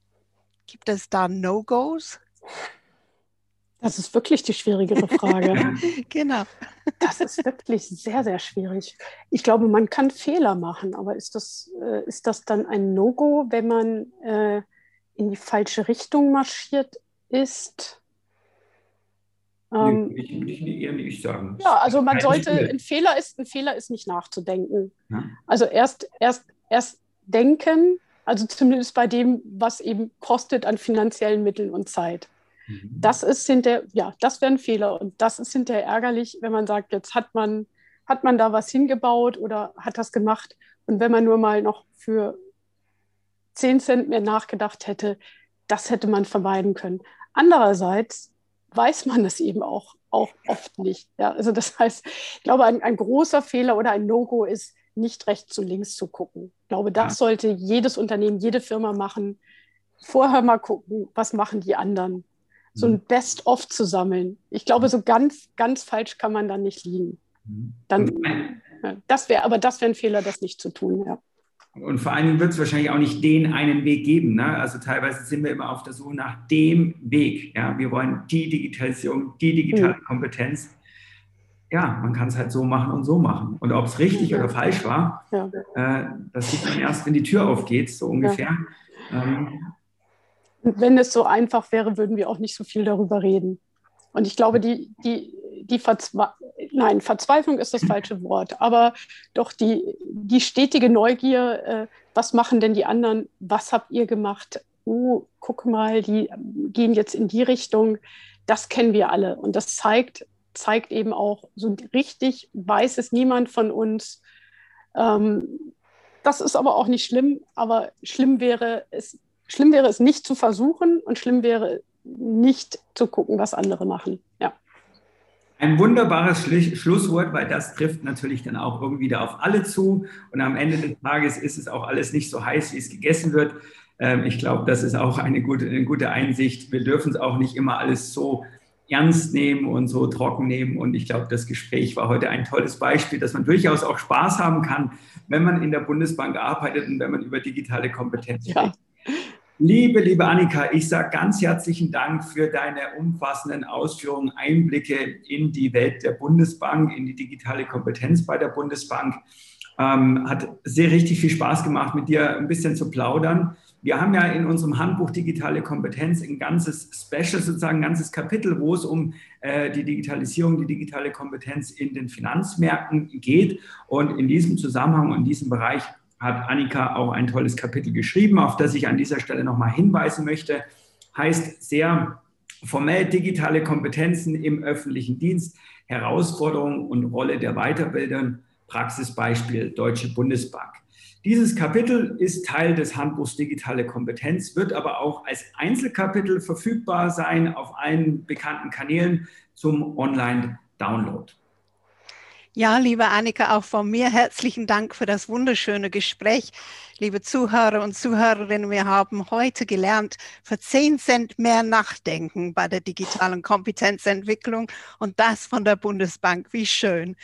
Gibt es da No-Gos? Das ist wirklich die schwierigere Frage. genau. Das ist wirklich sehr, sehr schwierig. Ich glaube, man kann Fehler machen, aber ist das, äh, ist das dann ein No-Go, wenn man äh, in die falsche Richtung marschiert ist? Ähm, nee, ich, ich, eher nicht sagen. Ja, also man sollte, ein Fehler ist, ein Fehler ist nicht nachzudenken. Ja. Also erst, erst, erst denken, also zumindest bei dem, was eben kostet an finanziellen Mitteln und Zeit. Mhm. Das ist hinterher, ja, das wäre ein Fehler und das ist hinterher ärgerlich, wenn man sagt, jetzt hat man, hat man da was hingebaut oder hat das gemacht und wenn man nur mal noch für 10 Cent mehr nachgedacht hätte, das hätte man vermeiden können. Andererseits weiß man das eben auch, auch oft nicht. Ja, also das heißt, ich glaube, ein, ein großer Fehler oder ein No-Go ist, nicht rechts und links zu gucken. Ich glaube, das ja. sollte jedes Unternehmen, jede Firma machen. Vorher mal gucken, was machen die anderen. So ein mhm. Best-of zu sammeln. Ich glaube, so ganz, ganz falsch kann man dann nicht liegen. Mhm. Dann, das wäre, aber das wäre ein Fehler, das nicht zu tun, ja. Und vor allen Dingen wird es wahrscheinlich auch nicht den einen Weg geben. Ne? Also teilweise sind wir immer auf der Suche nach dem Weg. Ja? Wir wollen die Digitalisierung, die digitale mhm. Kompetenz. Ja, man kann es halt so machen und so machen. Und ob es richtig ja. oder falsch war, ja. äh, das sieht man erst, wenn die Tür aufgeht, so ungefähr. Ja. Ähm, wenn es so einfach wäre, würden wir auch nicht so viel darüber reden. Und ich glaube, die, die, die Verzwe Nein, Verzweiflung ist das falsche Wort, aber doch die, die stetige Neugier, äh, was machen denn die anderen, was habt ihr gemacht? Oh, guck mal, die gehen jetzt in die Richtung. Das kennen wir alle. Und das zeigt, zeigt eben auch, so richtig weiß es niemand von uns. Ähm, das ist aber auch nicht schlimm, aber schlimm wäre es, schlimm wäre es nicht zu versuchen und schlimm wäre nicht zu gucken, was andere machen. Ja. Ein wunderbares Schlusswort, weil das trifft natürlich dann auch irgendwie da auf alle zu. Und am Ende des Tages ist es auch alles nicht so heiß, wie es gegessen wird. Ähm, ich glaube, das ist auch eine gute, eine gute Einsicht. Wir dürfen es auch nicht immer alles so ernst nehmen und so trocken nehmen. Und ich glaube, das Gespräch war heute ein tolles Beispiel, dass man durchaus auch Spaß haben kann, wenn man in der Bundesbank arbeitet und wenn man über digitale Kompetenz spricht. Liebe, liebe Annika, ich sage ganz herzlichen Dank für deine umfassenden Ausführungen, Einblicke in die Welt der Bundesbank, in die digitale Kompetenz bei der Bundesbank. Ähm, hat sehr richtig viel Spaß gemacht, mit dir ein bisschen zu plaudern. Wir haben ja in unserem Handbuch Digitale Kompetenz ein ganzes Special, sozusagen ein ganzes Kapitel, wo es um äh, die Digitalisierung, die digitale Kompetenz in den Finanzmärkten geht. Und in diesem Zusammenhang, in diesem Bereich hat Annika auch ein tolles Kapitel geschrieben, auf das ich an dieser Stelle nochmal hinweisen möchte. Heißt sehr formell digitale Kompetenzen im öffentlichen Dienst, Herausforderungen und Rolle der Weiterbildung, Praxisbeispiel Deutsche Bundesbank. Dieses Kapitel ist Teil des Handbuchs Digitale Kompetenz, wird aber auch als Einzelkapitel verfügbar sein auf allen bekannten Kanälen zum Online-Download. Ja, liebe Annika, auch von mir herzlichen Dank für das wunderschöne Gespräch. Liebe Zuhörer und Zuhörerinnen, wir haben heute gelernt, für 10 Cent mehr nachdenken bei der digitalen Kompetenzentwicklung und das von der Bundesbank. Wie schön.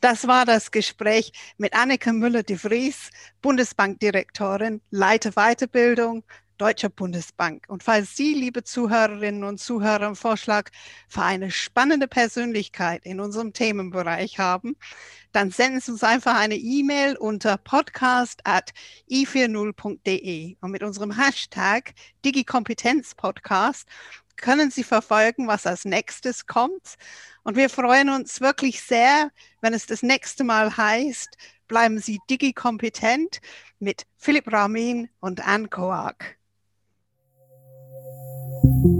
Das war das Gespräch mit Annika Müller-de Vries, Bundesbankdirektorin, Leiter Weiterbildung, Deutscher Bundesbank. Und falls Sie, liebe Zuhörerinnen und Zuhörer, einen Vorschlag für eine spannende Persönlichkeit in unserem Themenbereich haben, dann senden Sie uns einfach eine E-Mail unter podcast at i40.de und mit unserem Hashtag DigiKompetenzPodcast können Sie verfolgen, was als nächstes kommt. Und wir freuen uns wirklich sehr, wenn es das nächste Mal heißt, bleiben Sie digikompetent mit Philipp Ramin und Anne Koak. Thank you.